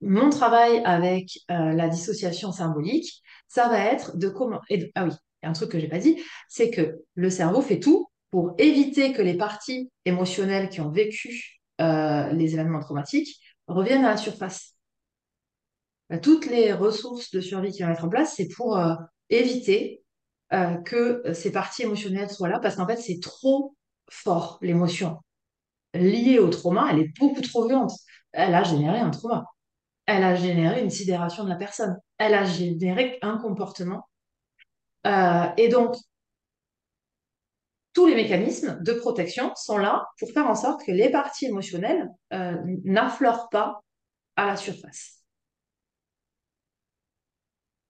Mon travail avec euh, la dissociation symbolique, ça va être de comment. Ah oui, a un truc que j'ai pas dit, c'est que le cerveau fait tout pour éviter que les parties émotionnelles qui ont vécu euh, les événements traumatiques reviennent à la surface. Toutes les ressources de survie qui vont être en place, c'est pour euh, éviter euh, que ces parties émotionnelles soient là, parce qu'en fait, c'est trop fort, l'émotion liée au trauma, elle est beaucoup trop violente. Elle a généré un trauma elle a généré une sidération de la personne. Elle a généré un comportement. Euh, et donc, tous les mécanismes de protection sont là pour faire en sorte que les parties émotionnelles euh, n'affleurent pas à la surface.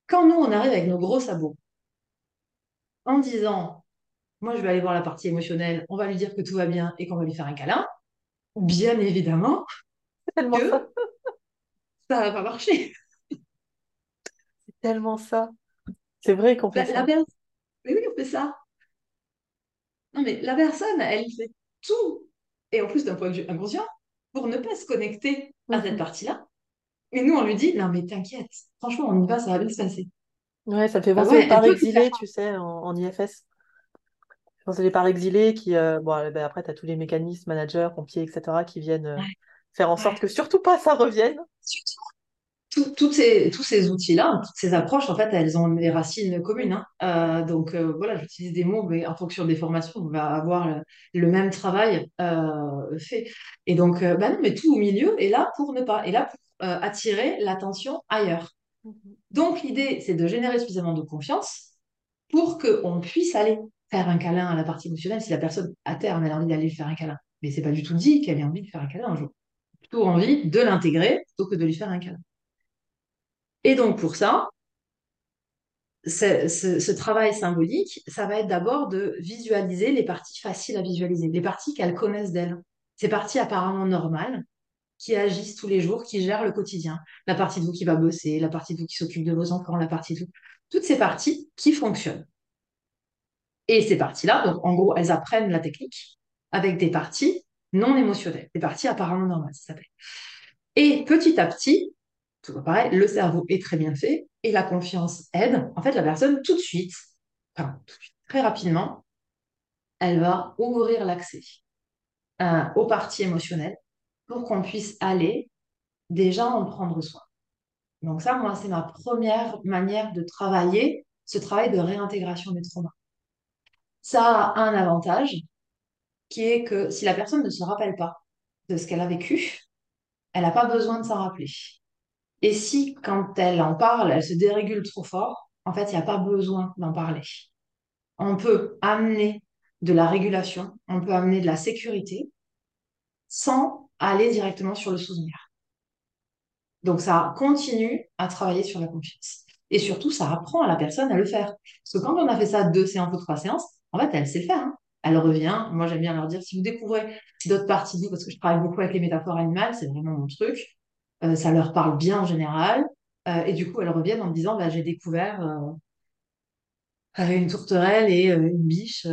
Quand nous, on arrive avec nos gros sabots, en disant, moi, je vais aller voir la partie émotionnelle, on va lui dire que tout va bien et qu'on va lui faire un câlin, bien évidemment, que ça. ça va pas marcher. C'est tellement ça. C'est vrai qu'on fait La, ça. la per- Mais oui, on fait ça. Non, mais la personne, elle fait tout, et en plus d'un point de vue inconscient, pour ne pas se connecter à cette Mhm. partie-là. Et nous, on lui dit, non, mais t'inquiète, franchement, on y va, ça va bien se passer. Ouais, ça me fait Ah penser aux ouais, faire. exilés, tu sais, en, en IFS. Je pense les parts exilés qui, euh, bon, euh, ben, après, tu as tous les mécanismes, managers, pompiers, etc., qui viennent euh, Ouais, faire en ouais. sorte que surtout pas ça revienne. Surtout, tout- toutes ces, tous ces outils-là, toutes ces approches, en fait, elles ont des racines communes. Hein. Euh, donc, euh, voilà, j'utilise des mots, mais en fonction des formations, on va avoir le, le même travail euh, fait. Et donc, bah non, mais tout au milieu est là pour ne pas, est là pour attirer l'attention ailleurs. Mhm. Donc, l'idée, c'est de générer suffisamment de confiance pour qu'on puisse aller faire un câlin à la partie émotionnelle si la personne, à terme, elle a envie d'aller lui faire un câlin. Mais c'est pas du tout dit qu'elle ait envie de faire un câlin un jour. Plutôt envie de l'intégrer plutôt que de lui faire un câlin. Et donc, pour ça, ce, travail symbolique, ça va être d'abord de visualiser les parties faciles à visualiser, les parties qu'elles connaissent d'elles. Ces parties apparemment normales, qui agissent tous les jours, qui gèrent le quotidien. La partie de vous qui va bosser, la partie de vous qui s'occupe de vos enfants, la partie de vous. Toutes ces parties qui fonctionnent. Et ces parties-là, donc en gros, elles apprennent la technique avec des parties non émotionnelles, des parties apparemment normales, ça s'appelle. Et petit à petit, tout pareil, le cerveau est très bien fait et la confiance aide. En fait, la personne, tout de suite, enfin, très rapidement, elle va ouvrir l'accès euh, aux parties émotionnelles pour qu'on puisse aller déjà en prendre soin. Donc ça, moi, c'est ma première manière de travailler ce travail de réintégration des traumas. Ça a un avantage qui est que si la personne ne se rappelle pas de ce qu'elle a vécu, elle n'a pas besoin de s'en rappeler. Et si, quand elle en parle, elle se dérégule trop fort, en fait, il n'y a pas besoin d'en parler. On peut amener de la régulation, on peut amener de la sécurité sans aller directement sur le souvenir. Donc, ça continue à travailler sur la confiance. Et surtout, ça apprend à la personne à le faire. Parce que quand on a fait ça deux séances ou trois séances, en fait, elle sait le faire. hein. Elle revient. Moi, j'aime bien leur dire, si vous découvrez d'autres parties de vous, parce que je travaille beaucoup avec les métaphores animales, c'est vraiment mon truc, euh, ça leur parle bien en général. Euh, et du coup, elles reviennent en me disant, bah, j'ai découvert euh, une tourterelle et une biche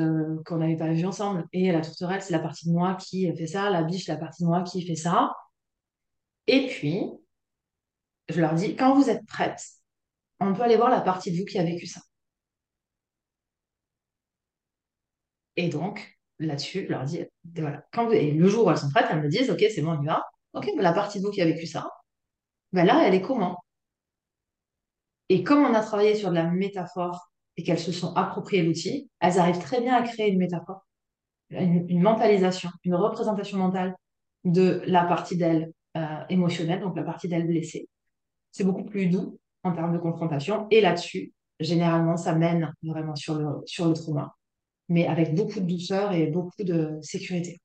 qu'on n'avait pas vues ensemble. Et la tourterelle, c'est la partie de moi qui fait ça, la biche, la partie de moi qui fait ça. Et puis, je leur dis, quand vous êtes prêtes, on peut aller voir la partie de vous qui a vécu ça. Et donc, là-dessus, je leur dis, voilà, quand et le jour où elles sont prêtes, elles me disent, OK, c'est bon, on y va. OK, la partie de vous qui a vécu ça, ben là, elle est comment? Et comme on a travaillé sur de la métaphore et qu'elles se sont appropriées l'outil, elles arrivent très bien à créer une métaphore, une, une mentalisation, une représentation mentale de la partie d'elle euh, émotionnelle, donc la partie d'elle blessée. C'est beaucoup plus doux en termes de confrontation. Et là-dessus, généralement, ça mène vraiment sur le, sur le trauma, mais avec beaucoup de douceur et beaucoup de sécurité.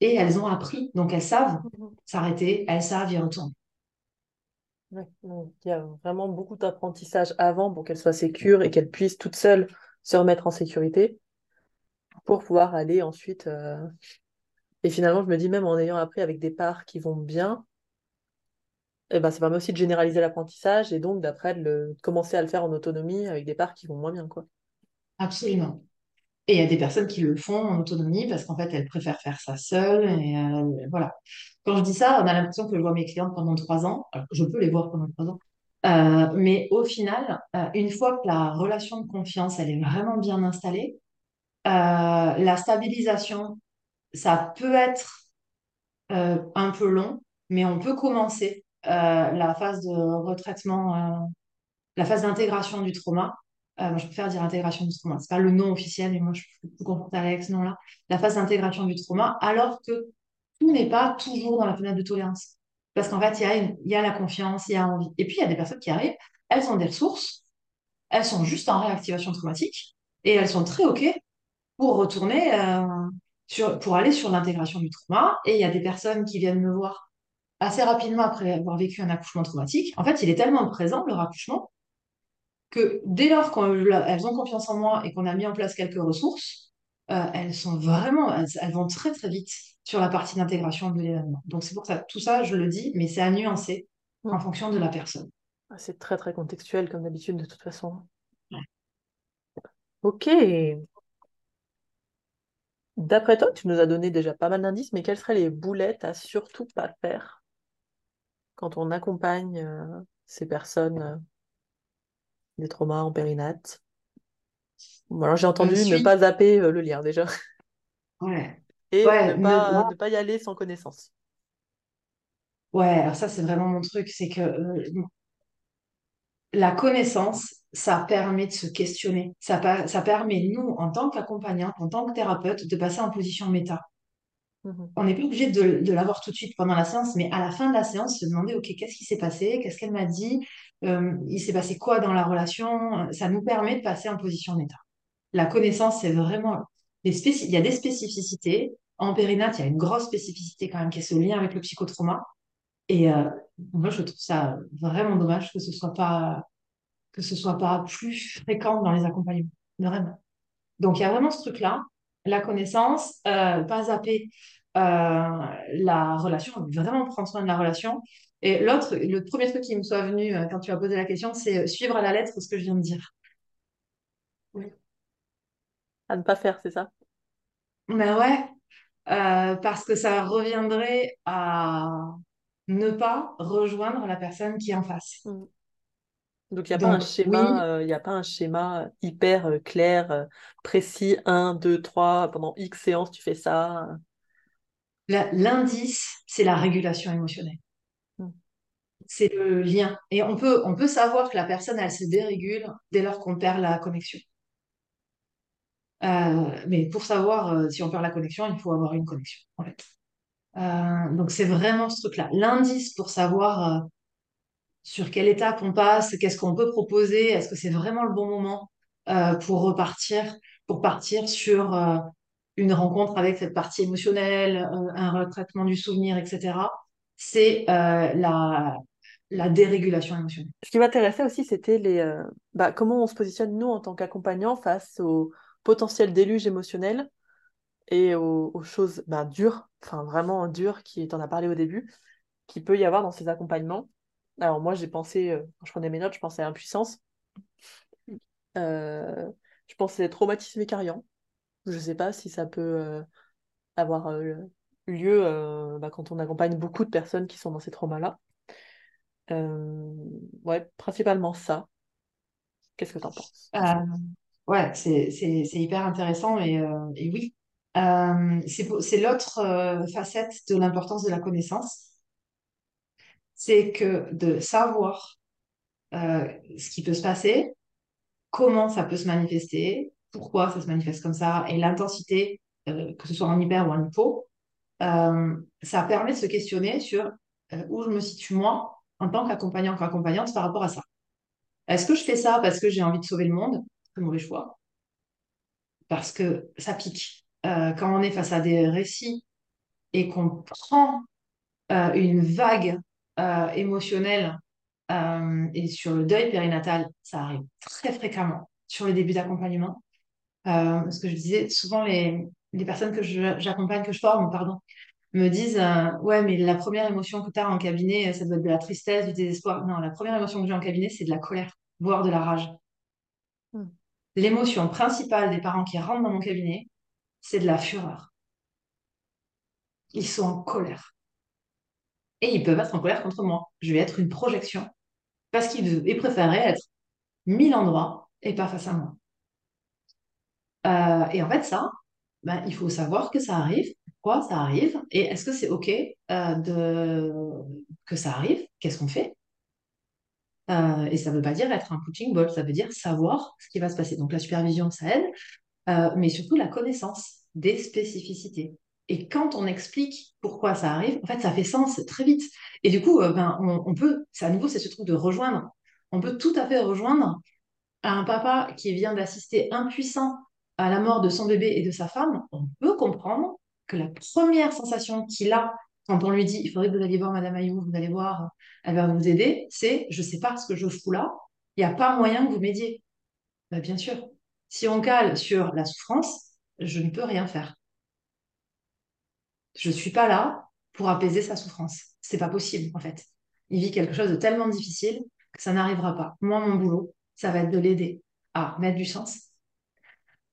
Et elles ont appris, donc elles savent Mhm. s'arrêter, elles savent y retourner. Ouais, donc il y a vraiment beaucoup d'apprentissage avant pour qu'elle soit sécure et qu'elle puisse toute seule se remettre en sécurité pour pouvoir aller ensuite. euh, Et finalement, je me dis même en ayant appris avec des parts qui vont bien, eh ben, ça permet aussi de généraliser l'apprentissage et donc d'après de, le- de commencer à le faire en autonomie avec des parts qui vont moins bien, quoi. Absolument. Et il y a des personnes qui le font en autonomie parce qu'en fait, elles préfèrent faire ça seules. Euh, voilà. Quand je dis ça, on a l'impression que je vois mes clientes pendant trois ans. Je peux les voir pendant trois ans. Euh, mais au final, euh, une fois que la relation de confiance, elle est vraiment bien installée, la stabilisation, ça peut être un peu long, mais on peut commencer la phase de retraitement, la phase d'intégration du trauma. Euh, je préfère dire intégration du trauma. C'est pas le nom officiel, mais moi, je suis plus confortable avec ce nom-là. La phase d'intégration du trauma, alors que tout n'est pas toujours dans la fenêtre de tolérance. Parce qu'en fait, il y a, y a la confiance, il y a envie. Et puis, il y a des personnes qui arrivent, elles ont des ressources, elles sont juste en réactivation traumatique, et elles sont très OK pour retourner euh, sur, pour aller sur l'intégration du trauma. Et il y a des personnes qui viennent me voir assez rapidement après avoir vécu un accouchement traumatique. En fait, il est tellement présent, leur accouchement, que dès lors qu'elles ont confiance en moi et qu'on a mis en place quelques ressources, euh, elles sont vraiment, elles, elles vont très très vite sur la partie d'intégration de l'événement. Donc c'est pour ça, tout ça, je le dis, mais c'est à nuancer en Mm. fonction de la personne. Ah, C'est très très contextuel comme d'habitude de toute façon. Ouais. Ok. D'après toi, tu nous as donné déjà pas mal d'indices, mais quelles seraient les boulettes à surtout pas faire quand on accompagne euh, ces personnes euh, des traumas en périnate? Bon, alors j'ai entendu ne pas zapper euh, le lien déjà ouais. et ne Ouais, ne- pas moi, ne pas y aller sans connaissance. ouais, alors ça, c'est vraiment mon truc, c'est que euh, la connaissance, ça permet de se questionner. Ça, ça permet, nous, en tant qu'accompagnants, en tant que thérapeute, de passer en position méta. Mhm. On n'est pas obligé de, l'avoir tout de suite pendant la séance, mais à la fin de la séance, se demander, OK, qu'est-ce qui s'est passé? Qu'est-ce qu'elle m'a dit? Il s'est passé quoi dans la relation? Ça nous permet de passer en position méta. La connaissance, c'est vraiment... Les Il y a des spécificités. En périnate, il y a une grosse spécificité quand même qui est ce lien avec le psychotrauma. Et euh, moi, je trouve ça vraiment dommage que ce soit pas que ce soit pas plus fréquent dans les accompagnements. Vraiment. Donc, il y a vraiment ce truc-là, la connaissance, euh, pas zapper euh, la relation, vraiment prendre soin de la relation. Et l'autre, le premier truc qui me soit venu euh, quand tu as posé la question, c'est euh, suivre à la lettre ce que je viens de dire. Oui. À ne pas faire, c'est ça? Mais ouais, euh, parce que ça reviendrait à ne pas rejoindre la personne qui est en face. Mhm. Donc il n'y a pas un schéma, oui, euh, y a pas un schéma hyper euh, clair, euh, précis, un, 2, 3, pendant X séances, tu fais ça. l'indice, c'est la régulation émotionnelle. Mhm. c'est le lien. Et on peut, on peut savoir que la personne, elle se dérégule dès lors qu'on perd la connexion. Mais pour savoir si on perd la connexion, il faut avoir une connexion, en fait. Donc c'est vraiment ce truc-là. L'indice pour savoir sur quelle étape on passe, qu'est-ce qu'on peut proposer, est-ce que c'est vraiment le bon moment euh, pour repartir, pour partir sur euh, une rencontre avec cette partie émotionnelle, euh, un retraitement du souvenir, etc. C'est la, la dérégulation émotionnelle. Ce qui m'intéressait aussi, c'était les, bah, comment on se positionne, nous, en tant qu'accompagnants, face au potentiel déluge émotionnel et aux, choses bah, dures, enfin vraiment dures, qui en a parlé au début, qui peut y avoir dans ces accompagnements. Alors moi, j'ai pensé, euh, quand je prenais mes notes, je pensais à impuissance. Euh, je pensais traumatisme écariant. Je ne sais pas si ça peut euh, avoir lieu bah, quand on accompagne beaucoup de personnes qui sont dans ces traumas-là. ouais, principalement ça. Qu'est-ce que tu en penses Ouais, c'est hyper intéressant et, et oui. c'est l'autre facette de l'importance de la connaissance c'est que de savoir euh, ce qui peut se passer, comment ça peut se manifester, pourquoi ça se manifeste comme ça, et l'intensité, euh, que ce soit en hyper ou en hypo, euh, ça permet de se questionner sur où je me situe moi en tant qu'accompagnant, qu'accompagnante par rapport à ça. Est-ce que je fais ça parce que j'ai envie de sauver le monde? C'est mauvais choix. Parce que ça pique. quand on est face à des récits et qu'on prend une vague euh, émotionnel euh, et sur le deuil périnatal, ça arrive très fréquemment sur les débuts d'accompagnement. Euh, ce que je disais, souvent les, les personnes que j'accompagne, que je forme, pardon, me disent Ouais, mais la première émotion que tu as en cabinet, ça doit être de la tristesse, du désespoir. Non, la première émotion que j'ai en cabinet, c'est de la colère, voire de la rage. Hmm. L'émotion principale des parents qui rentrent dans mon cabinet, c'est de la fureur. Ils sont en colère et ils peuvent être en colère contre moi. Je vais être une projection parce qu'ils préféraient être mille endroits et pas face à moi. Euh, et en fait, ça, ben, il faut savoir que ça arrive, pourquoi ça arrive, et est-ce que c'est OK euh, que ça arrive, qu'est-ce qu'on fait? Euh, Et ça ne veut pas dire être un coaching ball, ça veut dire savoir ce qui va se passer. Donc la supervision, ça aide, mais surtout la connaissance des spécificités. Et quand on explique pourquoi ça arrive, en fait, ça fait sens très vite. Et du coup, euh, ben, on, peut, c'est à nouveau, c'est ce truc de rejoindre. On peut tout à fait rejoindre un papa qui vient d'assister impuissant à la mort de son bébé et de sa femme. On peut comprendre que la première sensation qu'il a quand on lui dit il faudrait que vous alliez voir Madame Ayou, vous allez voir, elle va vous aider, c'est je ne sais pas ce que je fous là, il n'y a pas moyen que vous m'aidiez. Ben, bien sûr, si on cale sur la souffrance, je ne peux rien faire. Je ne suis pas là pour apaiser sa souffrance. C'est pas possible, en fait. Il vit quelque chose de tellement difficile que ça n'arrivera pas. Moi, mon boulot, ça va être de l'aider à mettre du sens.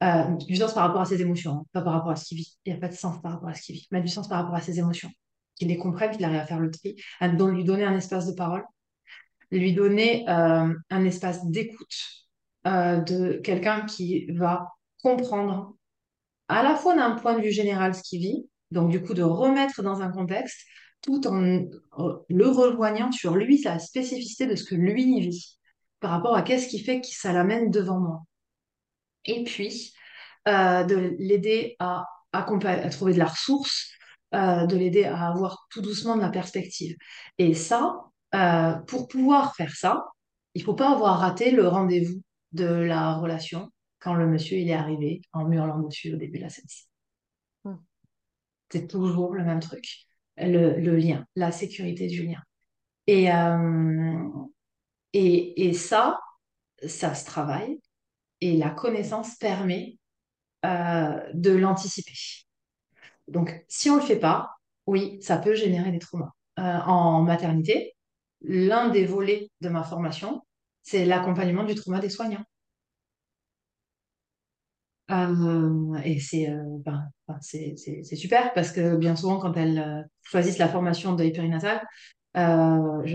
Euh, du sens par rapport à ses émotions, hein, pas par rapport à ce qu'il vit. Il n'y a pas de sens par rapport à ce qu'il vit. Mettre du sens par rapport à ses émotions. Qu'il les comprenne, qu'il arrive à faire le tri, à lui donner un espace de parole, lui donner euh, un espace d'écoute euh, de quelqu'un qui va comprendre à la fois d'un point de vue général ce qu'il vit, donc, du coup, de remettre dans un contexte tout en euh, le rejoignant sur lui, sa spécificité de ce que lui vit, par rapport à qu'est-ce qui fait que ça l'amène devant moi. Et puis, euh, de l'aider à, trouver de la ressource, euh, de l'aider à avoir tout doucement de la perspective. Et ça, pour pouvoir faire ça, il ne faut pas avoir raté le rendez-vous de la relation quand le monsieur est arrivé en hurlant dessus au début de la scène. C'est toujours le même truc, le, lien, la sécurité du lien. Et, euh, et, et, ça, ça se travaille et la connaissance permet euh, de l'anticiper. Donc, si on ne le fait pas, oui, ça peut générer des traumas. Euh, en maternité, l'un des volets de ma formation, c'est l'accompagnement du trauma des soignants. Euh, et c'est euh, ben, c'est super parce que bien souvent, quand elles euh, choisissent la formation de périnatal, je,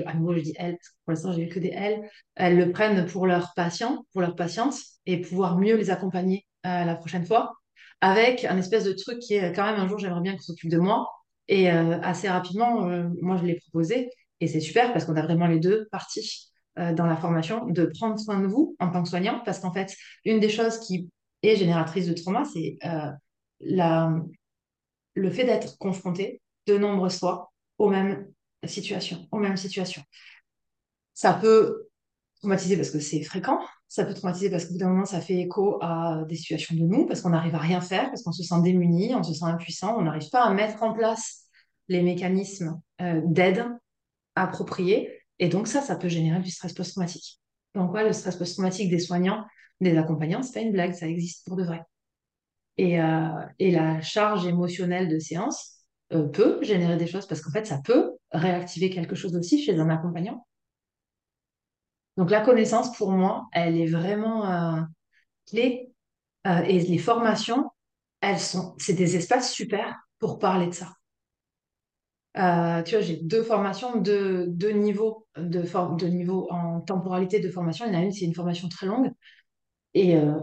à je dis elles, pour l'instant, j'ai vu que des elles, elles le prennent pour leurs patients, pour leurs patientes et pouvoir mieux les accompagner la prochaine fois avec un espèce de truc qui est quand même un jour, j'aimerais bien qu'on s'occupe de moi. Et assez rapidement, moi, je l'ai proposé et c'est super parce qu'on a vraiment les deux parties dans la formation de prendre soin de vous en tant que soignant parce qu'en fait, une des choses qui et génératrice de trauma, c'est euh, le fait d'être confronté de nombreuses fois aux mêmes situations, aux mêmes situations. Ça peut traumatiser parce que c'est fréquent. Ça peut traumatiser parce qu'au bout d'un moment, ça fait écho à des situations de nous, parce qu'on n'arrive à rien faire, parce qu'on se sent démuni, on se sent impuissant, on n'arrive pas à mettre en place les mécanismes euh, d'aide appropriés. Et donc ça, ça peut générer du stress post-traumatique. Donc ouais, le stress post-traumatique des soignants, des accompagnants, c'est pas une blague, ça existe pour de vrai. Et, euh, la charge émotionnelle de séance euh, peut générer des choses parce qu'en fait, ça peut réactiver quelque chose aussi chez un accompagnant. Donc la connaissance, pour moi, elle est vraiment euh, clé. Et les formations, elles sont, c'est des espaces super pour parler de ça. Euh, tu vois, j'ai deux formations, deux, deux niveaux de, for- de niveau en temporalité de formation. Il y en a une, c'est une formation très longue. Et euh,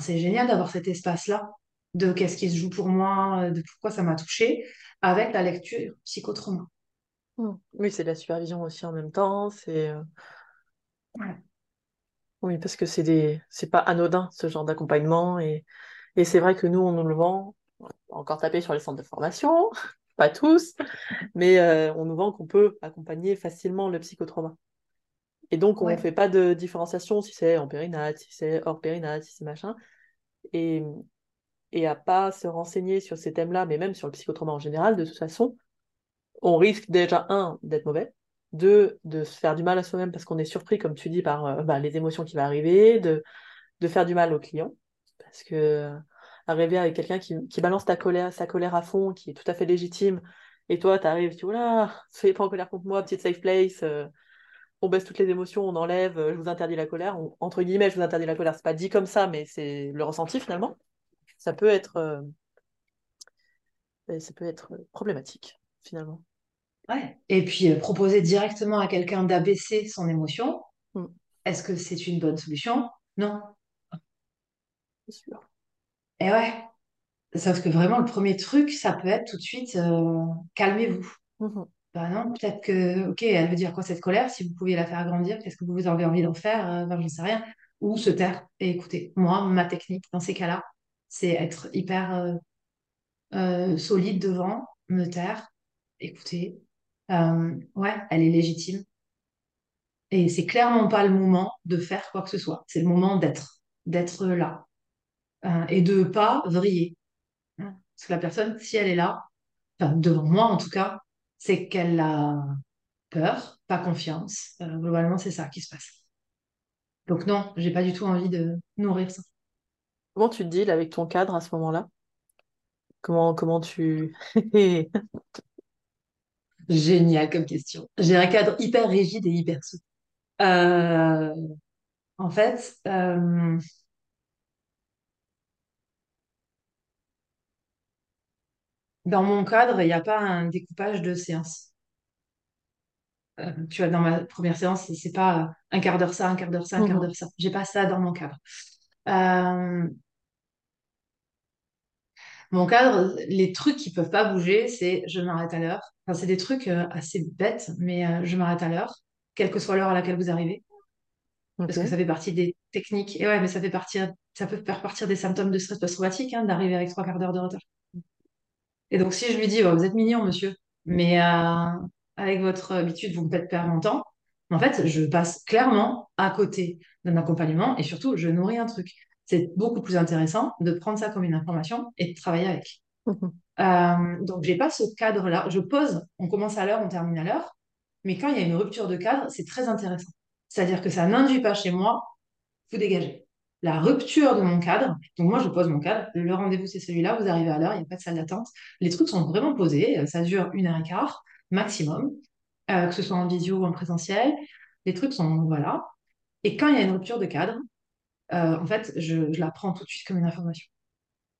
c'est génial d'avoir cet espace-là de qu'est-ce qui se joue pour moi, de pourquoi ça m'a touché, avec la lecture psychotrauma. Hmm. Oui, c'est de la supervision aussi en même temps. C'est euh, Ouais. oui, parce que c'est des, c'est pas anodin ce genre d'accompagnement et, et c'est vrai que nous on nous le vend. Encore taper sur les centres de formation, pas tous, mais euh, on nous vend qu'on peut accompagner facilement le psychotrauma. Et donc on Ouais. fait pas de différenciation si c'est en périnate, si c'est hors périnate, si c'est machin. Et, et à pas se renseigner sur ces thèmes-là, mais même sur le psychotrauma en général, de toute façon, on risque déjà, un, d'être mauvais, deux, de se faire du mal à soi-même parce qu'on est surpris, comme tu dis, par euh, bah, les émotions qui vont arriver, de, de faire du mal au client. Parce que arriver avec quelqu'un qui, qui balance ta colère, sa colère à fond, qui est tout à fait légitime, et toi, t'arrives, tu dis, oula, soyez pas en colère contre moi, petite safe place, euh, on baisse toutes les émotions, on enlève, euh, je vous interdis la colère. On- entre guillemets, je vous interdis la colère. C'est pas dit comme ça, mais c'est le ressenti finalement. Ça peut être, euh, ça peut être problématique finalement. Ouais. Et puis, proposer directement à quelqu'un d'abaisser son émotion, Mm, est-ce que c'est une bonne solution? Non. c'est sûr. Et ouais. Sauf que vraiment, le premier truc, ça peut être tout de suite, euh, calmez-vous. Bah non, peut-être que, ok, elle veut dire quoi cette colère? Si vous pouviez la faire grandir, qu'est-ce que vous avez envie d'en faire? Ben, j'en sais rien. Ou se taire et écouter. Moi, ma technique dans ces cas-là, c'est être hyper euh, euh, solide devant, me taire, écouter. Ouais, elle est légitime. Et c'est clairement pas le moment de faire quoi que ce soit. C'est le moment d'être, d'être là. Euh, et de pas vriller. hein. Parce que la personne, si elle est là, enfin, devant moi en tout cas, c'est qu'elle a peur, pas confiance. Euh, globalement, c'est ça qui se passe. Donc non, j'ai pas du tout envie de nourrir ça. Comment tu te deals avec ton cadre à ce moment-là? Comment, comment tu... Génial comme question. J'ai un cadre hyper rigide et hyper souple. Euh, en fait, euh, dans mon cadre, il n'y a pas un découpage de séances. Euh, tu vois, dans ma première séance, c'est pas un quart d'heure ça, un quart d'heure ça, un quart Mhm. d'heure ça. J'ai pas ça dans mon cadre. Euh, mon cadre, les trucs qui peuvent pas bouger, c'est je m'arrête à l'heure. Enfin, c'est des trucs euh, assez bêtes, mais je m'arrête à l'heure, quelle que soit l'heure à laquelle vous arrivez, parce que ça fait partie des techniques. Et ouais, mais ça fait partir, ça peut faire partir des symptômes de stress post-traumatique, hein, d'arriver avec trois quarts d'heure de retard. Et donc, si je lui dis, Oh, vous êtes mignon, monsieur, mais euh, avec votre habitude, vous me faites perdre mon temps, en fait, je passe clairement à côté d'un accompagnement et surtout, je nourris un truc. C'est beaucoup plus intéressant de prendre ça comme une information et de travailler avec. Mhm. Euh, donc, j'ai pas ce cadre-là. Je pose, on commence à l'heure, on termine à l'heure, mais quand il y a une rupture de cadre, c'est très intéressant. C'est-à-dire que ça n'induit pas chez moi vous dégagez. La rupture de mon cadre, donc moi je pose mon cadre, le rendez-vous c'est celui-là, vous arrivez à l'heure, il n'y a pas de salle d'attente. Les trucs sont vraiment posés, euh, ça dure une heure et quart maximum, euh, que ce soit en visio ou en présentiel. Les trucs sont, voilà. Et quand il y a une rupture de cadre, euh, en fait, je, je la prends tout de suite comme une information.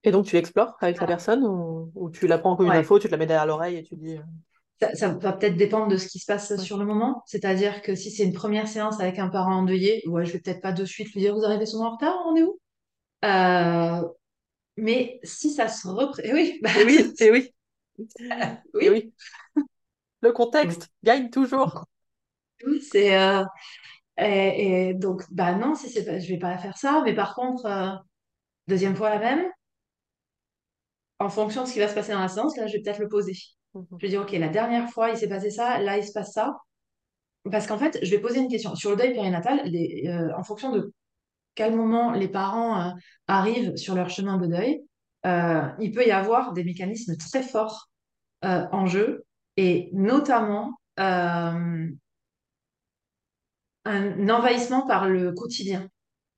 Et donc tu explores avec la personne ou, ou tu la prends comme une info, tu te la mets derrière l'oreille et tu dis... Ça, ça va peut-être dépendre de ce qui se passe ouais. sur le moment. C'est-à-dire que si c'est une première séance avec un parent endeuillé, ouais, je vais peut-être pas de suite lui dire, vous arrivez souvent en retard, on est où? Euh, Mais si ça se représente... Oui, bah, Et oui, et oui, et oui, oui. Le contexte gagne toujours. oui, c'est... euh, et, et donc, bah non, si c'est pas, je vais pas faire ça. Mais par contre, euh, deuxième fois la même, en fonction de ce qui va se passer dans la séance, là, je vais peut-être le poser. Mhm. Je vais dire, OK, la dernière fois, il s'est passé ça, là, il se passe ça. parce qu'en fait, je vais poser une question. Sur le deuil périnatal, euh, en fonction de quel moment les parents euh, arrivent sur leur chemin de deuil, il peut y avoir des mécanismes très forts en jeu, et notamment un envahissement par le quotidien.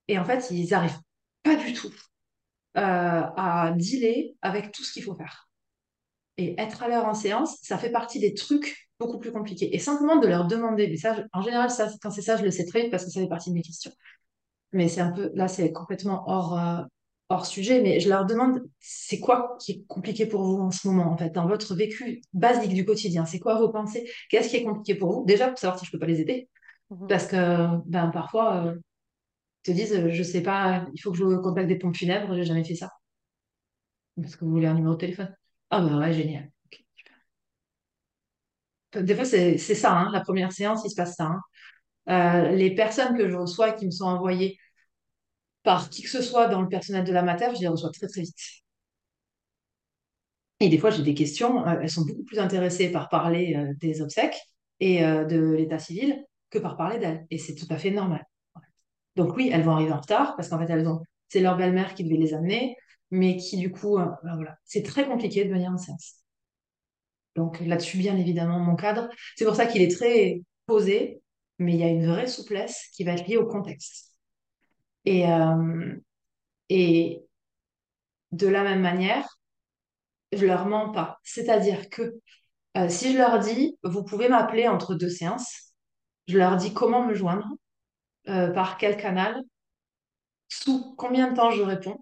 Et en fait, ils n'arrivent pas du tout à dealer avec tout ce qu'il faut faire et être à l'heure en séance, ça fait partie des trucs beaucoup plus compliqués. Et simplement de leur demander, mais ça, en général, ça, quand c'est ça, je le sais très vite parce que ça fait partie de mes questions. Mais c'est un peu, là, c'est complètement hors, euh, hors sujet, mais je leur demande, c'est quoi qui est compliqué pour vous en ce moment, en fait, dans votre vécu basique du quotidien? C'est quoi vos pensées? Qu'est-ce qui est compliqué pour vous? Déjà, pour savoir si je peux pas les aider. Mhm. Parce que, ben, parfois, euh, ils te disent, je sais pas, il faut que je contacte des pompes funèbres, j'ai jamais fait ça. Parce que vous voulez un numéro de téléphone. Ah bah ouais, génial. Des fois, c'est ça, hein, la première séance, il se passe ça. Hein. Euh, les personnes que je reçois qui me sont envoyées par qui que ce soit dans le personnel de la mater, je les reçois très très vite. Et des fois, j'ai des questions, euh, elles sont beaucoup plus intéressées par parler euh, des obsèques et de l'état civil que par parler d'elles. Et c'est tout à fait normal. Donc oui, elles vont arriver en retard parce qu'en fait, ont, c'est leur belle-mère qui devait les amener mais qui du coup, euh, ben voilà, c'est très compliqué de venir en séance. Donc là-dessus, bien évidemment, mon cadre, c'est pour ça qu'il est très posé, mais il y a une vraie souplesse qui va être liée au contexte. Et, euh, et de la même manière, je leur mens pas. C'est-à-dire que euh, si je leur dis, vous pouvez m'appeler entre deux séances, je leur dis comment me joindre, par quel canal, sous combien de temps je réponds,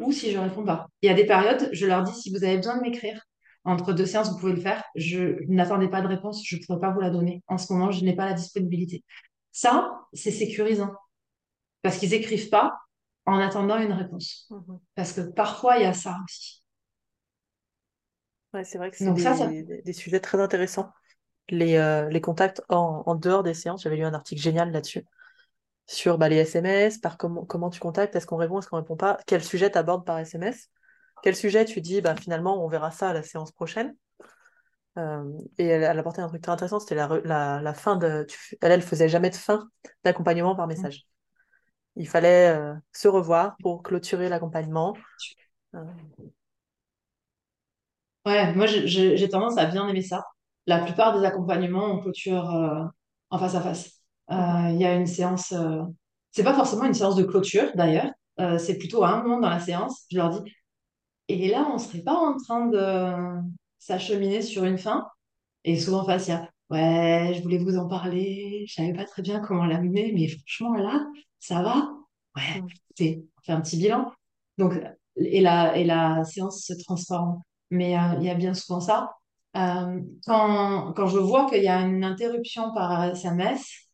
ou si je réponds pas. Il y a des périodes, je leur dis si vous avez besoin de m'écrire entre deux séances, vous pouvez le faire. Je n'attendais pas de réponse, je ne pourrais pas vous la donner. En ce moment, je n'ai pas la disponibilité. Ça, c'est sécurisant parce qu'ils écrivent pas en attendant une réponse. Mhm. Parce que parfois, il y a ça aussi. Ouais, c'est vrai que c'est des, des, sujets très intéressants. Les, euh, les contacts en, en dehors des séances, j'avais lu un article génial là-dessus sur bah, les SMS, par comment, comment tu contactes, est-ce qu'on répond, est-ce qu'on répond pas, quel sujet tu abordes par SMS, quel sujet tu dis, bah, finalement, on verra ça à la séance prochaine. Euh, et elle, a apporté un truc très intéressant, c'était la, la, fin de. elle, elle faisait jamais de fin d'accompagnement par message. Il fallait euh, se revoir pour clôturer l'accompagnement. Euh. Ouais, moi j'ai tendance à bien aimer ça. La plupart des accompagnements, on clôture en face à face. Euh, il y a une séance, euh, c'est pas forcément une séance de clôture d'ailleurs, euh, c'est plutôt à un moment dans la séance, je leur dis, et là, on serait pas en train de s'acheminer sur une fin? Et souvent, face, il y a, ouais, je voulais vous en parler, je savais pas très bien comment l'amener, mais franchement, là, ça va? Ouais, c'est, on fait un petit bilan. Donc, et la, et la séance se transforme. Mais il y a bien souvent ça. quand, quand je vois qu'il y a une interruption par SMS,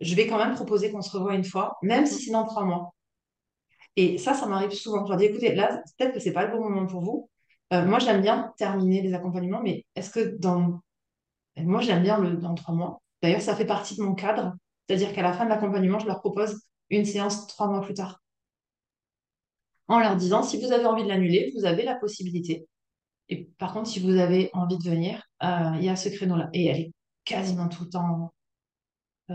je vais quand même proposer qu'on se revoie une fois, même si c'est dans trois mois. Et ça, ça m'arrive souvent. Je leur dis, écoutez, là, peut-être que c'est pas le bon moment pour vous. Euh, moi, j'aime bien terminer les accompagnements, mais est-ce que dans... Moi, j'aime bien le dans trois mois. D'ailleurs, ça fait partie de mon cadre. C'est-à-dire qu'à la fin de l'accompagnement, je leur propose une séance trois mois plus tard. En leur disant, si vous avez envie de l'annuler, vous avez la possibilité. Et par contre, si vous avez envie de venir, euh, il y a ce créneau-là. Et elle est quasiment tout le temps euh,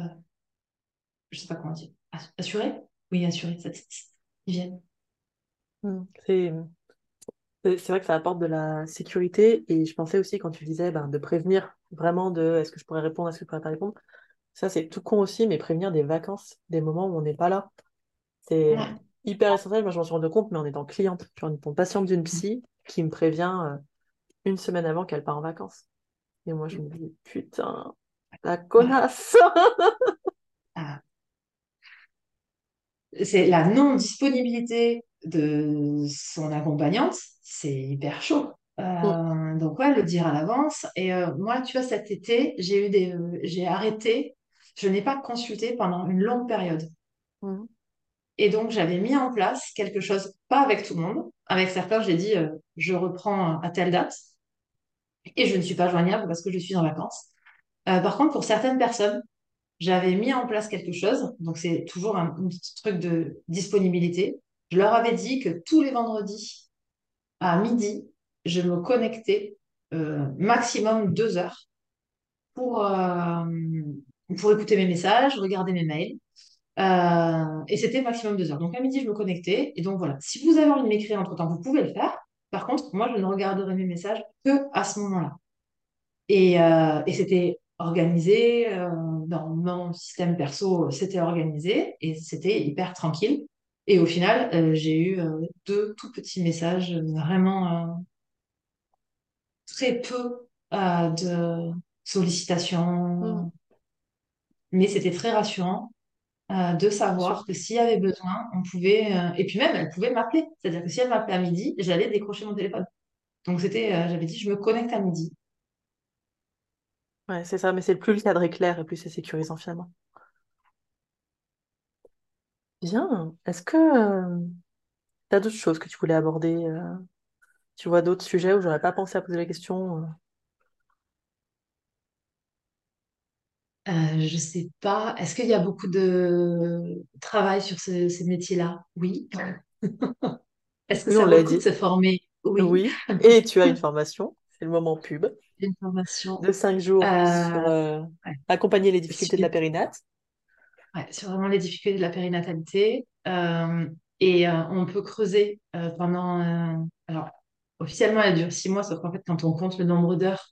je sais pas comment dire, assuré? Oui, assuré, ils viennent. Hmm, c'est c'est vrai que ça apporte de la sécurité et je pensais aussi quand tu disais ben, de prévenir vraiment de est-ce que je pourrais répondre, est-ce que je pourrais pas répondre. Ça, c'est tout con aussi, mais prévenir des vacances, des moments où on n'est pas là. C'est hyper essentiel. Moi, je m'en suis rendu compte, mais en étant cliente, genre une patiente d'une psy qui me prévient euh, une semaine avant qu'elle part en vacances. Et moi, je me dis, putain, la connasse ah c'est la non-disponibilité de son accompagnante, c'est hyper chaud. Euh. Donc ouais, le dire à l'avance. Et euh, moi, tu vois, cet été, j'ai eu des, j'ai arrêté. Je n'ai pas consulté pendant une longue période. Et donc j'avais mis en place quelque chose, pas avec tout le monde. Avec certains, j'ai dit, euh, je reprends à telle date. Et je ne suis pas joignable parce que je suis en vacances. par contre, pour certaines personnes, j'avais mis en place quelque chose, donc c'est toujours un, truc de disponibilité. Je leur avais dit que tous les vendredis à midi, je me connectais euh, maximum deux heures pour, pour écouter mes messages, regarder mes mails. et c'était maximum deux heures. Donc à midi, je me connectais. Et donc voilà, si vous avez envie de m'écrire entre-temps, vous pouvez le faire. Par contre, moi, je ne regarderai mes messages que à ce moment-là. Et, et c'était organisé, dans mon système perso, c'était organisé et c'était hyper tranquille. Et au final, j'ai eu deux tout petits messages, vraiment très peu de sollicitations. Mm. Mais c'était très rassurant de savoir que s'il y avait besoin, on pouvait. et puis même, elle pouvait m'appeler. C'est-à-dire que si elle m'appelait à midi, j'allais décrocher mon téléphone. Donc c'était, j'avais dit, je me connecte à midi. Ouais, c'est ça, mais c'est plus le cadre est clair et plus c'est sécurisant finalement. Bien. Est-ce que tu as d'autres choses que tu voulais aborder euh, Tu vois d'autres sujets où j'aurais pas pensé à poser la question euh? Euh, je sais pas. Est-ce qu'il y a beaucoup de travail sur ce- ces métiers-là? Oui. Est-ce que Oui, on ça vaut l'a le coup de dit. se former? Oui. Oui. Et tu as une formation, c'est le moment pub, Une formation de cinq jours sur euh, euh, ouais, accompagner les difficultés de sur, la périnate. ouais, sur vraiment les difficultés de la périnatalité. Euh, et euh, on peut creuser euh, pendant... euh, alors, officiellement, elle dure six mois, sauf qu'en fait, quand on compte le nombre d'heures,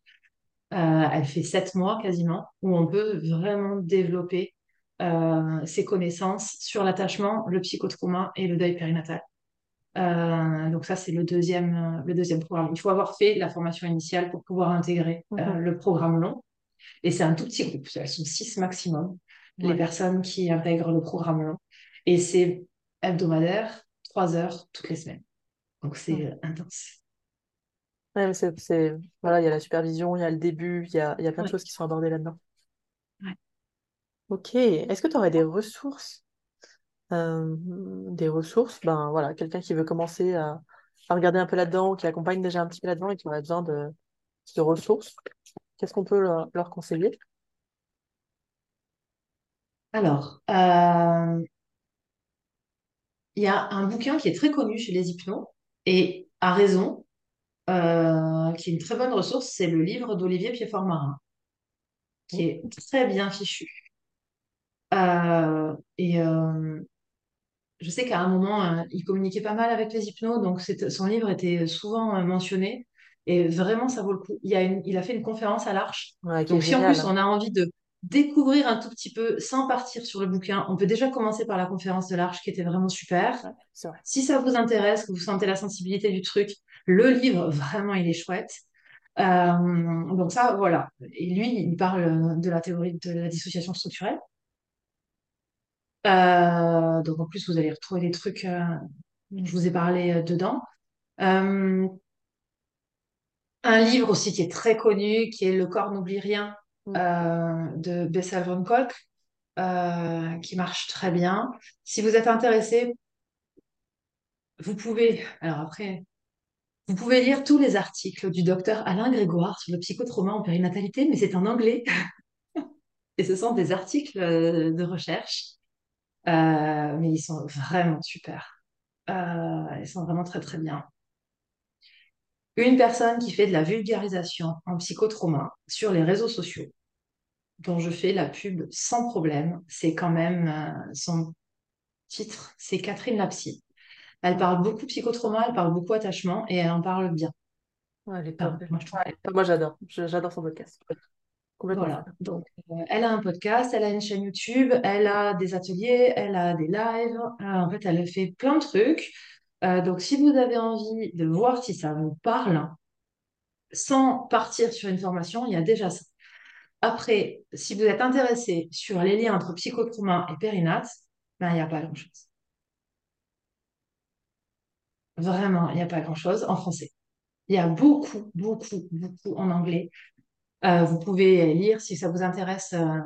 euh, elle fait sept mois quasiment, où on peut vraiment développer euh, ses connaissances sur l'attachement, le psychotrauma et le deuil périnatal. Euh, donc ça, c'est le deuxième, euh, le deuxième programme. Il faut avoir fait la formation initiale pour pouvoir intégrer euh, Mhm. le programme long. Et c'est un tout petit groupe. Elles sont six maximum, les personnes qui intègrent le programme long. Et c'est hebdomadaire, trois heures toutes les semaines. Donc c'est euh, intense. Ouais, mais c'est, voilà, il y a la supervision, il y a le début, il y a, y a plein de choses qui sont abordées là-dedans. Ouais. Ok. Est-ce que tu aurais des ressources euh, des ressources, ben voilà, quelqu'un qui veut commencer à, regarder un peu là-dedans, qui accompagne déjà un petit peu là-dedans et qui aurait besoin de, ressources, qu'est-ce qu'on peut leur, conseiller? Alors, euh, il y a un bouquin qui est très connu chez les hypnos et à raison, euh, qui est une très bonne ressource, c'est le livre d'Olivier Piedfort-Marin, qui est très bien fichu. Et je sais qu'à un moment, euh, il communiquait pas mal avec les hypnos, donc son livre était souvent euh, mentionné. Et vraiment, ça vaut le coup. Il a une- il a fait une conférence à l'Arche. Ouais, Donc, si en plus hein. on a envie de découvrir un tout petit peu sans partir sur le bouquin, on peut déjà commencer par la conférence de l'Arche qui était vraiment super. Ouais, c'est vrai. Si ça vous intéresse, que vous sentez la sensibilité du truc, le livre, vraiment, il est chouette. Euh, donc ça, voilà. Et lui, il parle de la théorie de la dissociation structurelle. Euh, donc en plus, vous allez retrouver des trucs euh, dont je vous ai parlé euh, dedans. Un livre aussi qui est très connu, qui est Le corps n'oublie rien Mm. de Bessel von Kolk, qui marche très bien. Si vous êtes intéressé, vous pouvez, alors après, vous pouvez lire tous les articles du docteur Alain Grégoire sur le psychotrauma en périnatalité, mais c'est en anglais. Et ce sont des articles de recherche, euh, mais ils sont vraiment super. Euh, ils sont vraiment très très bien. Une personne qui fait de la vulgarisation en psychotrauma sur les réseaux sociaux, dont je fais la pub sans problème, c'est quand même euh, son titre, c'est Catherine Lapsy. Elle parle beaucoup psychotrauma, elle parle beaucoup attachement et elle en parle bien. Ouais, elle est je. Moi, j'adore. Je- J'adore son podcast. Voilà, donc euh, elle a un podcast, elle a une chaîne YouTube, elle a des ateliers, elle a des lives, Euh, en fait elle fait plein de trucs. Euh, donc si vous avez envie de voir si ça vous parle, sans partir sur une formation, il y a déjà ça. Après, si vous êtes intéressé sur les liens entre psychotrauma et périnate, ben, il n'y a pas grand-chose. Vraiment, il n'y a pas grand-chose en français. Il y a beaucoup, beaucoup, beaucoup en anglais. Euh, vous pouvez lire si ça vous intéresse euh,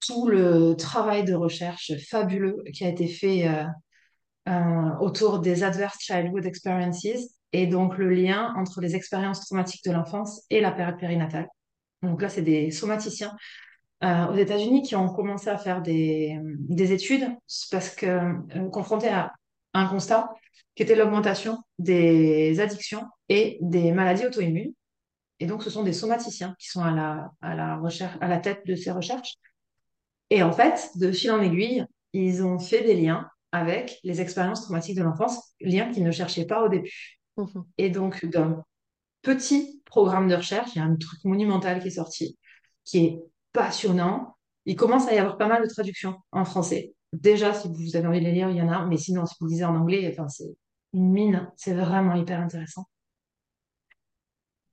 tout le travail de recherche fabuleux qui a été fait euh, autour des Adverse Childhood Experiences et donc le lien entre les expériences traumatiques de l'enfance et la période périnatale. Donc là, c'est des somaticiens aux États-Unis qui ont commencé à faire des, des études parce que confrontés à un constat qui était l'augmentation des addictions et des maladies auto-immunes. Et donc, ce sont des somaticiens qui sont à la, à la, recherche, à la tête de ces recherches. Et en fait, de fil en aiguille, ils ont fait des liens avec les expériences traumatiques de l'enfance, liens qu'ils ne cherchaient pas au début. Mhm. Et donc, d'un petit programme de recherche, il y a un truc monumental qui est sorti, qui est passionnant. Il commence à y avoir pas mal de traductions en français. Déjà, si vous avez envie de les lire, il y en a, mais sinon, si vous lisez en anglais, enfin, c'est une mine, c'est vraiment hyper intéressant.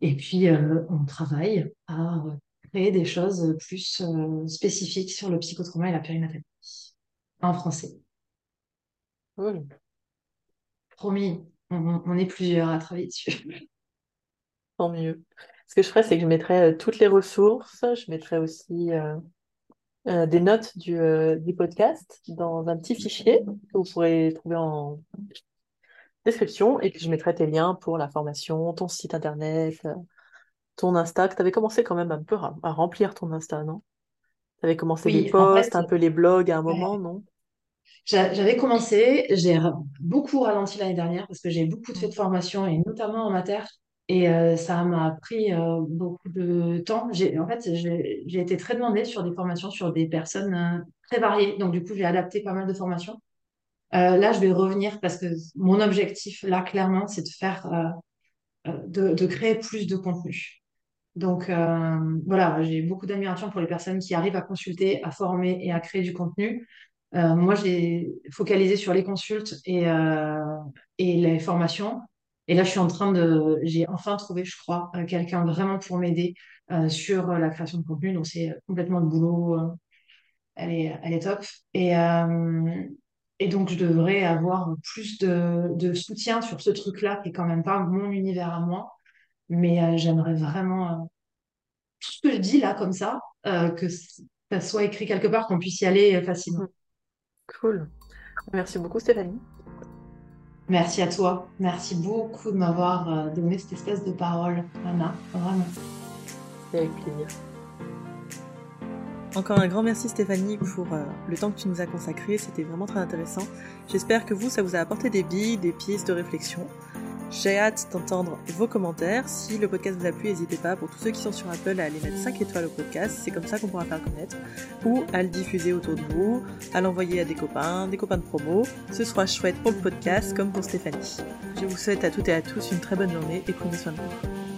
Et puis, euh, on travaille à créer des choses plus euh, spécifiques sur le psychotrauma et la périnatalité en français. Oui. Promis, on, est plusieurs à travailler dessus. Tant mieux. Ce que je ferais, c'est que je mettrais euh, toutes les ressources. Je mettrais aussi des notes du, du, podcast dans un petit fichier que vous pourrez trouver en description. Et puis, je mettrai tes liens pour la formation, ton site internet, ton Insta, que tu avais commencé quand même un peu à, remplir ton Insta, non? Tu avais commencé les posts, un peu les blogs à un moment, non? J'avais commencé, j'ai beaucoup ralenti l'année dernière parce que j'ai beaucoup de faits de formation et notamment en mater. Et euh, ça m'a pris euh, beaucoup de temps. En fait, j'ai été très demandée sur des formations sur des personnes euh, très variées. Donc, du coup, j'ai adapté pas mal de formations. Là, je vais revenir parce que mon objectif, là, clairement, c'est de faire, de, de, créer plus de contenu. Donc euh, voilà, j'ai beaucoup d'admiration pour les personnes qui arrivent à consulter, à former et à créer du contenu. Euh, moi, j'ai focalisé sur les consultes et, euh, les formations. Et là, je suis en train de, j'ai enfin trouvé, je crois, quelqu'un vraiment pour m'aider sur la création de contenu. Donc c'est complètement le boulot. elle est, elle est top. Et, et donc, je devrais avoir plus de, de soutien sur ce truc-là, qui est quand même pas mon univers à moi. Mais euh, j'aimerais vraiment, euh, tout ce que je dis là, comme ça, euh, que ça soit écrit quelque part, qu'on puisse y aller facilement. Cool. Merci beaucoup, Stéphanie. Merci à toi. Merci beaucoup de m'avoir donné cette espèce de parole, Anna. Vraiment. Avec plaisir. Encore un grand merci Stéphanie pour le temps que tu nous as consacré, c'était vraiment très intéressant. J'espère que vous, ça vous a apporté des billes, des pistes de réflexion. J'ai hâte d'entendre vos commentaires. Si le podcast vous a plu, n'hésitez pas, pour tous ceux qui sont sur Apple, à aller mettre 5 étoiles au podcast. C'est comme ça qu'on pourra faire connaître. Ou à le diffuser autour de vous, à l'envoyer à des copains, des copains de promo. Ce sera chouette pour le podcast comme pour Stéphanie. Je vous souhaite à toutes et à tous une très bonne journée et prenez soin de vous.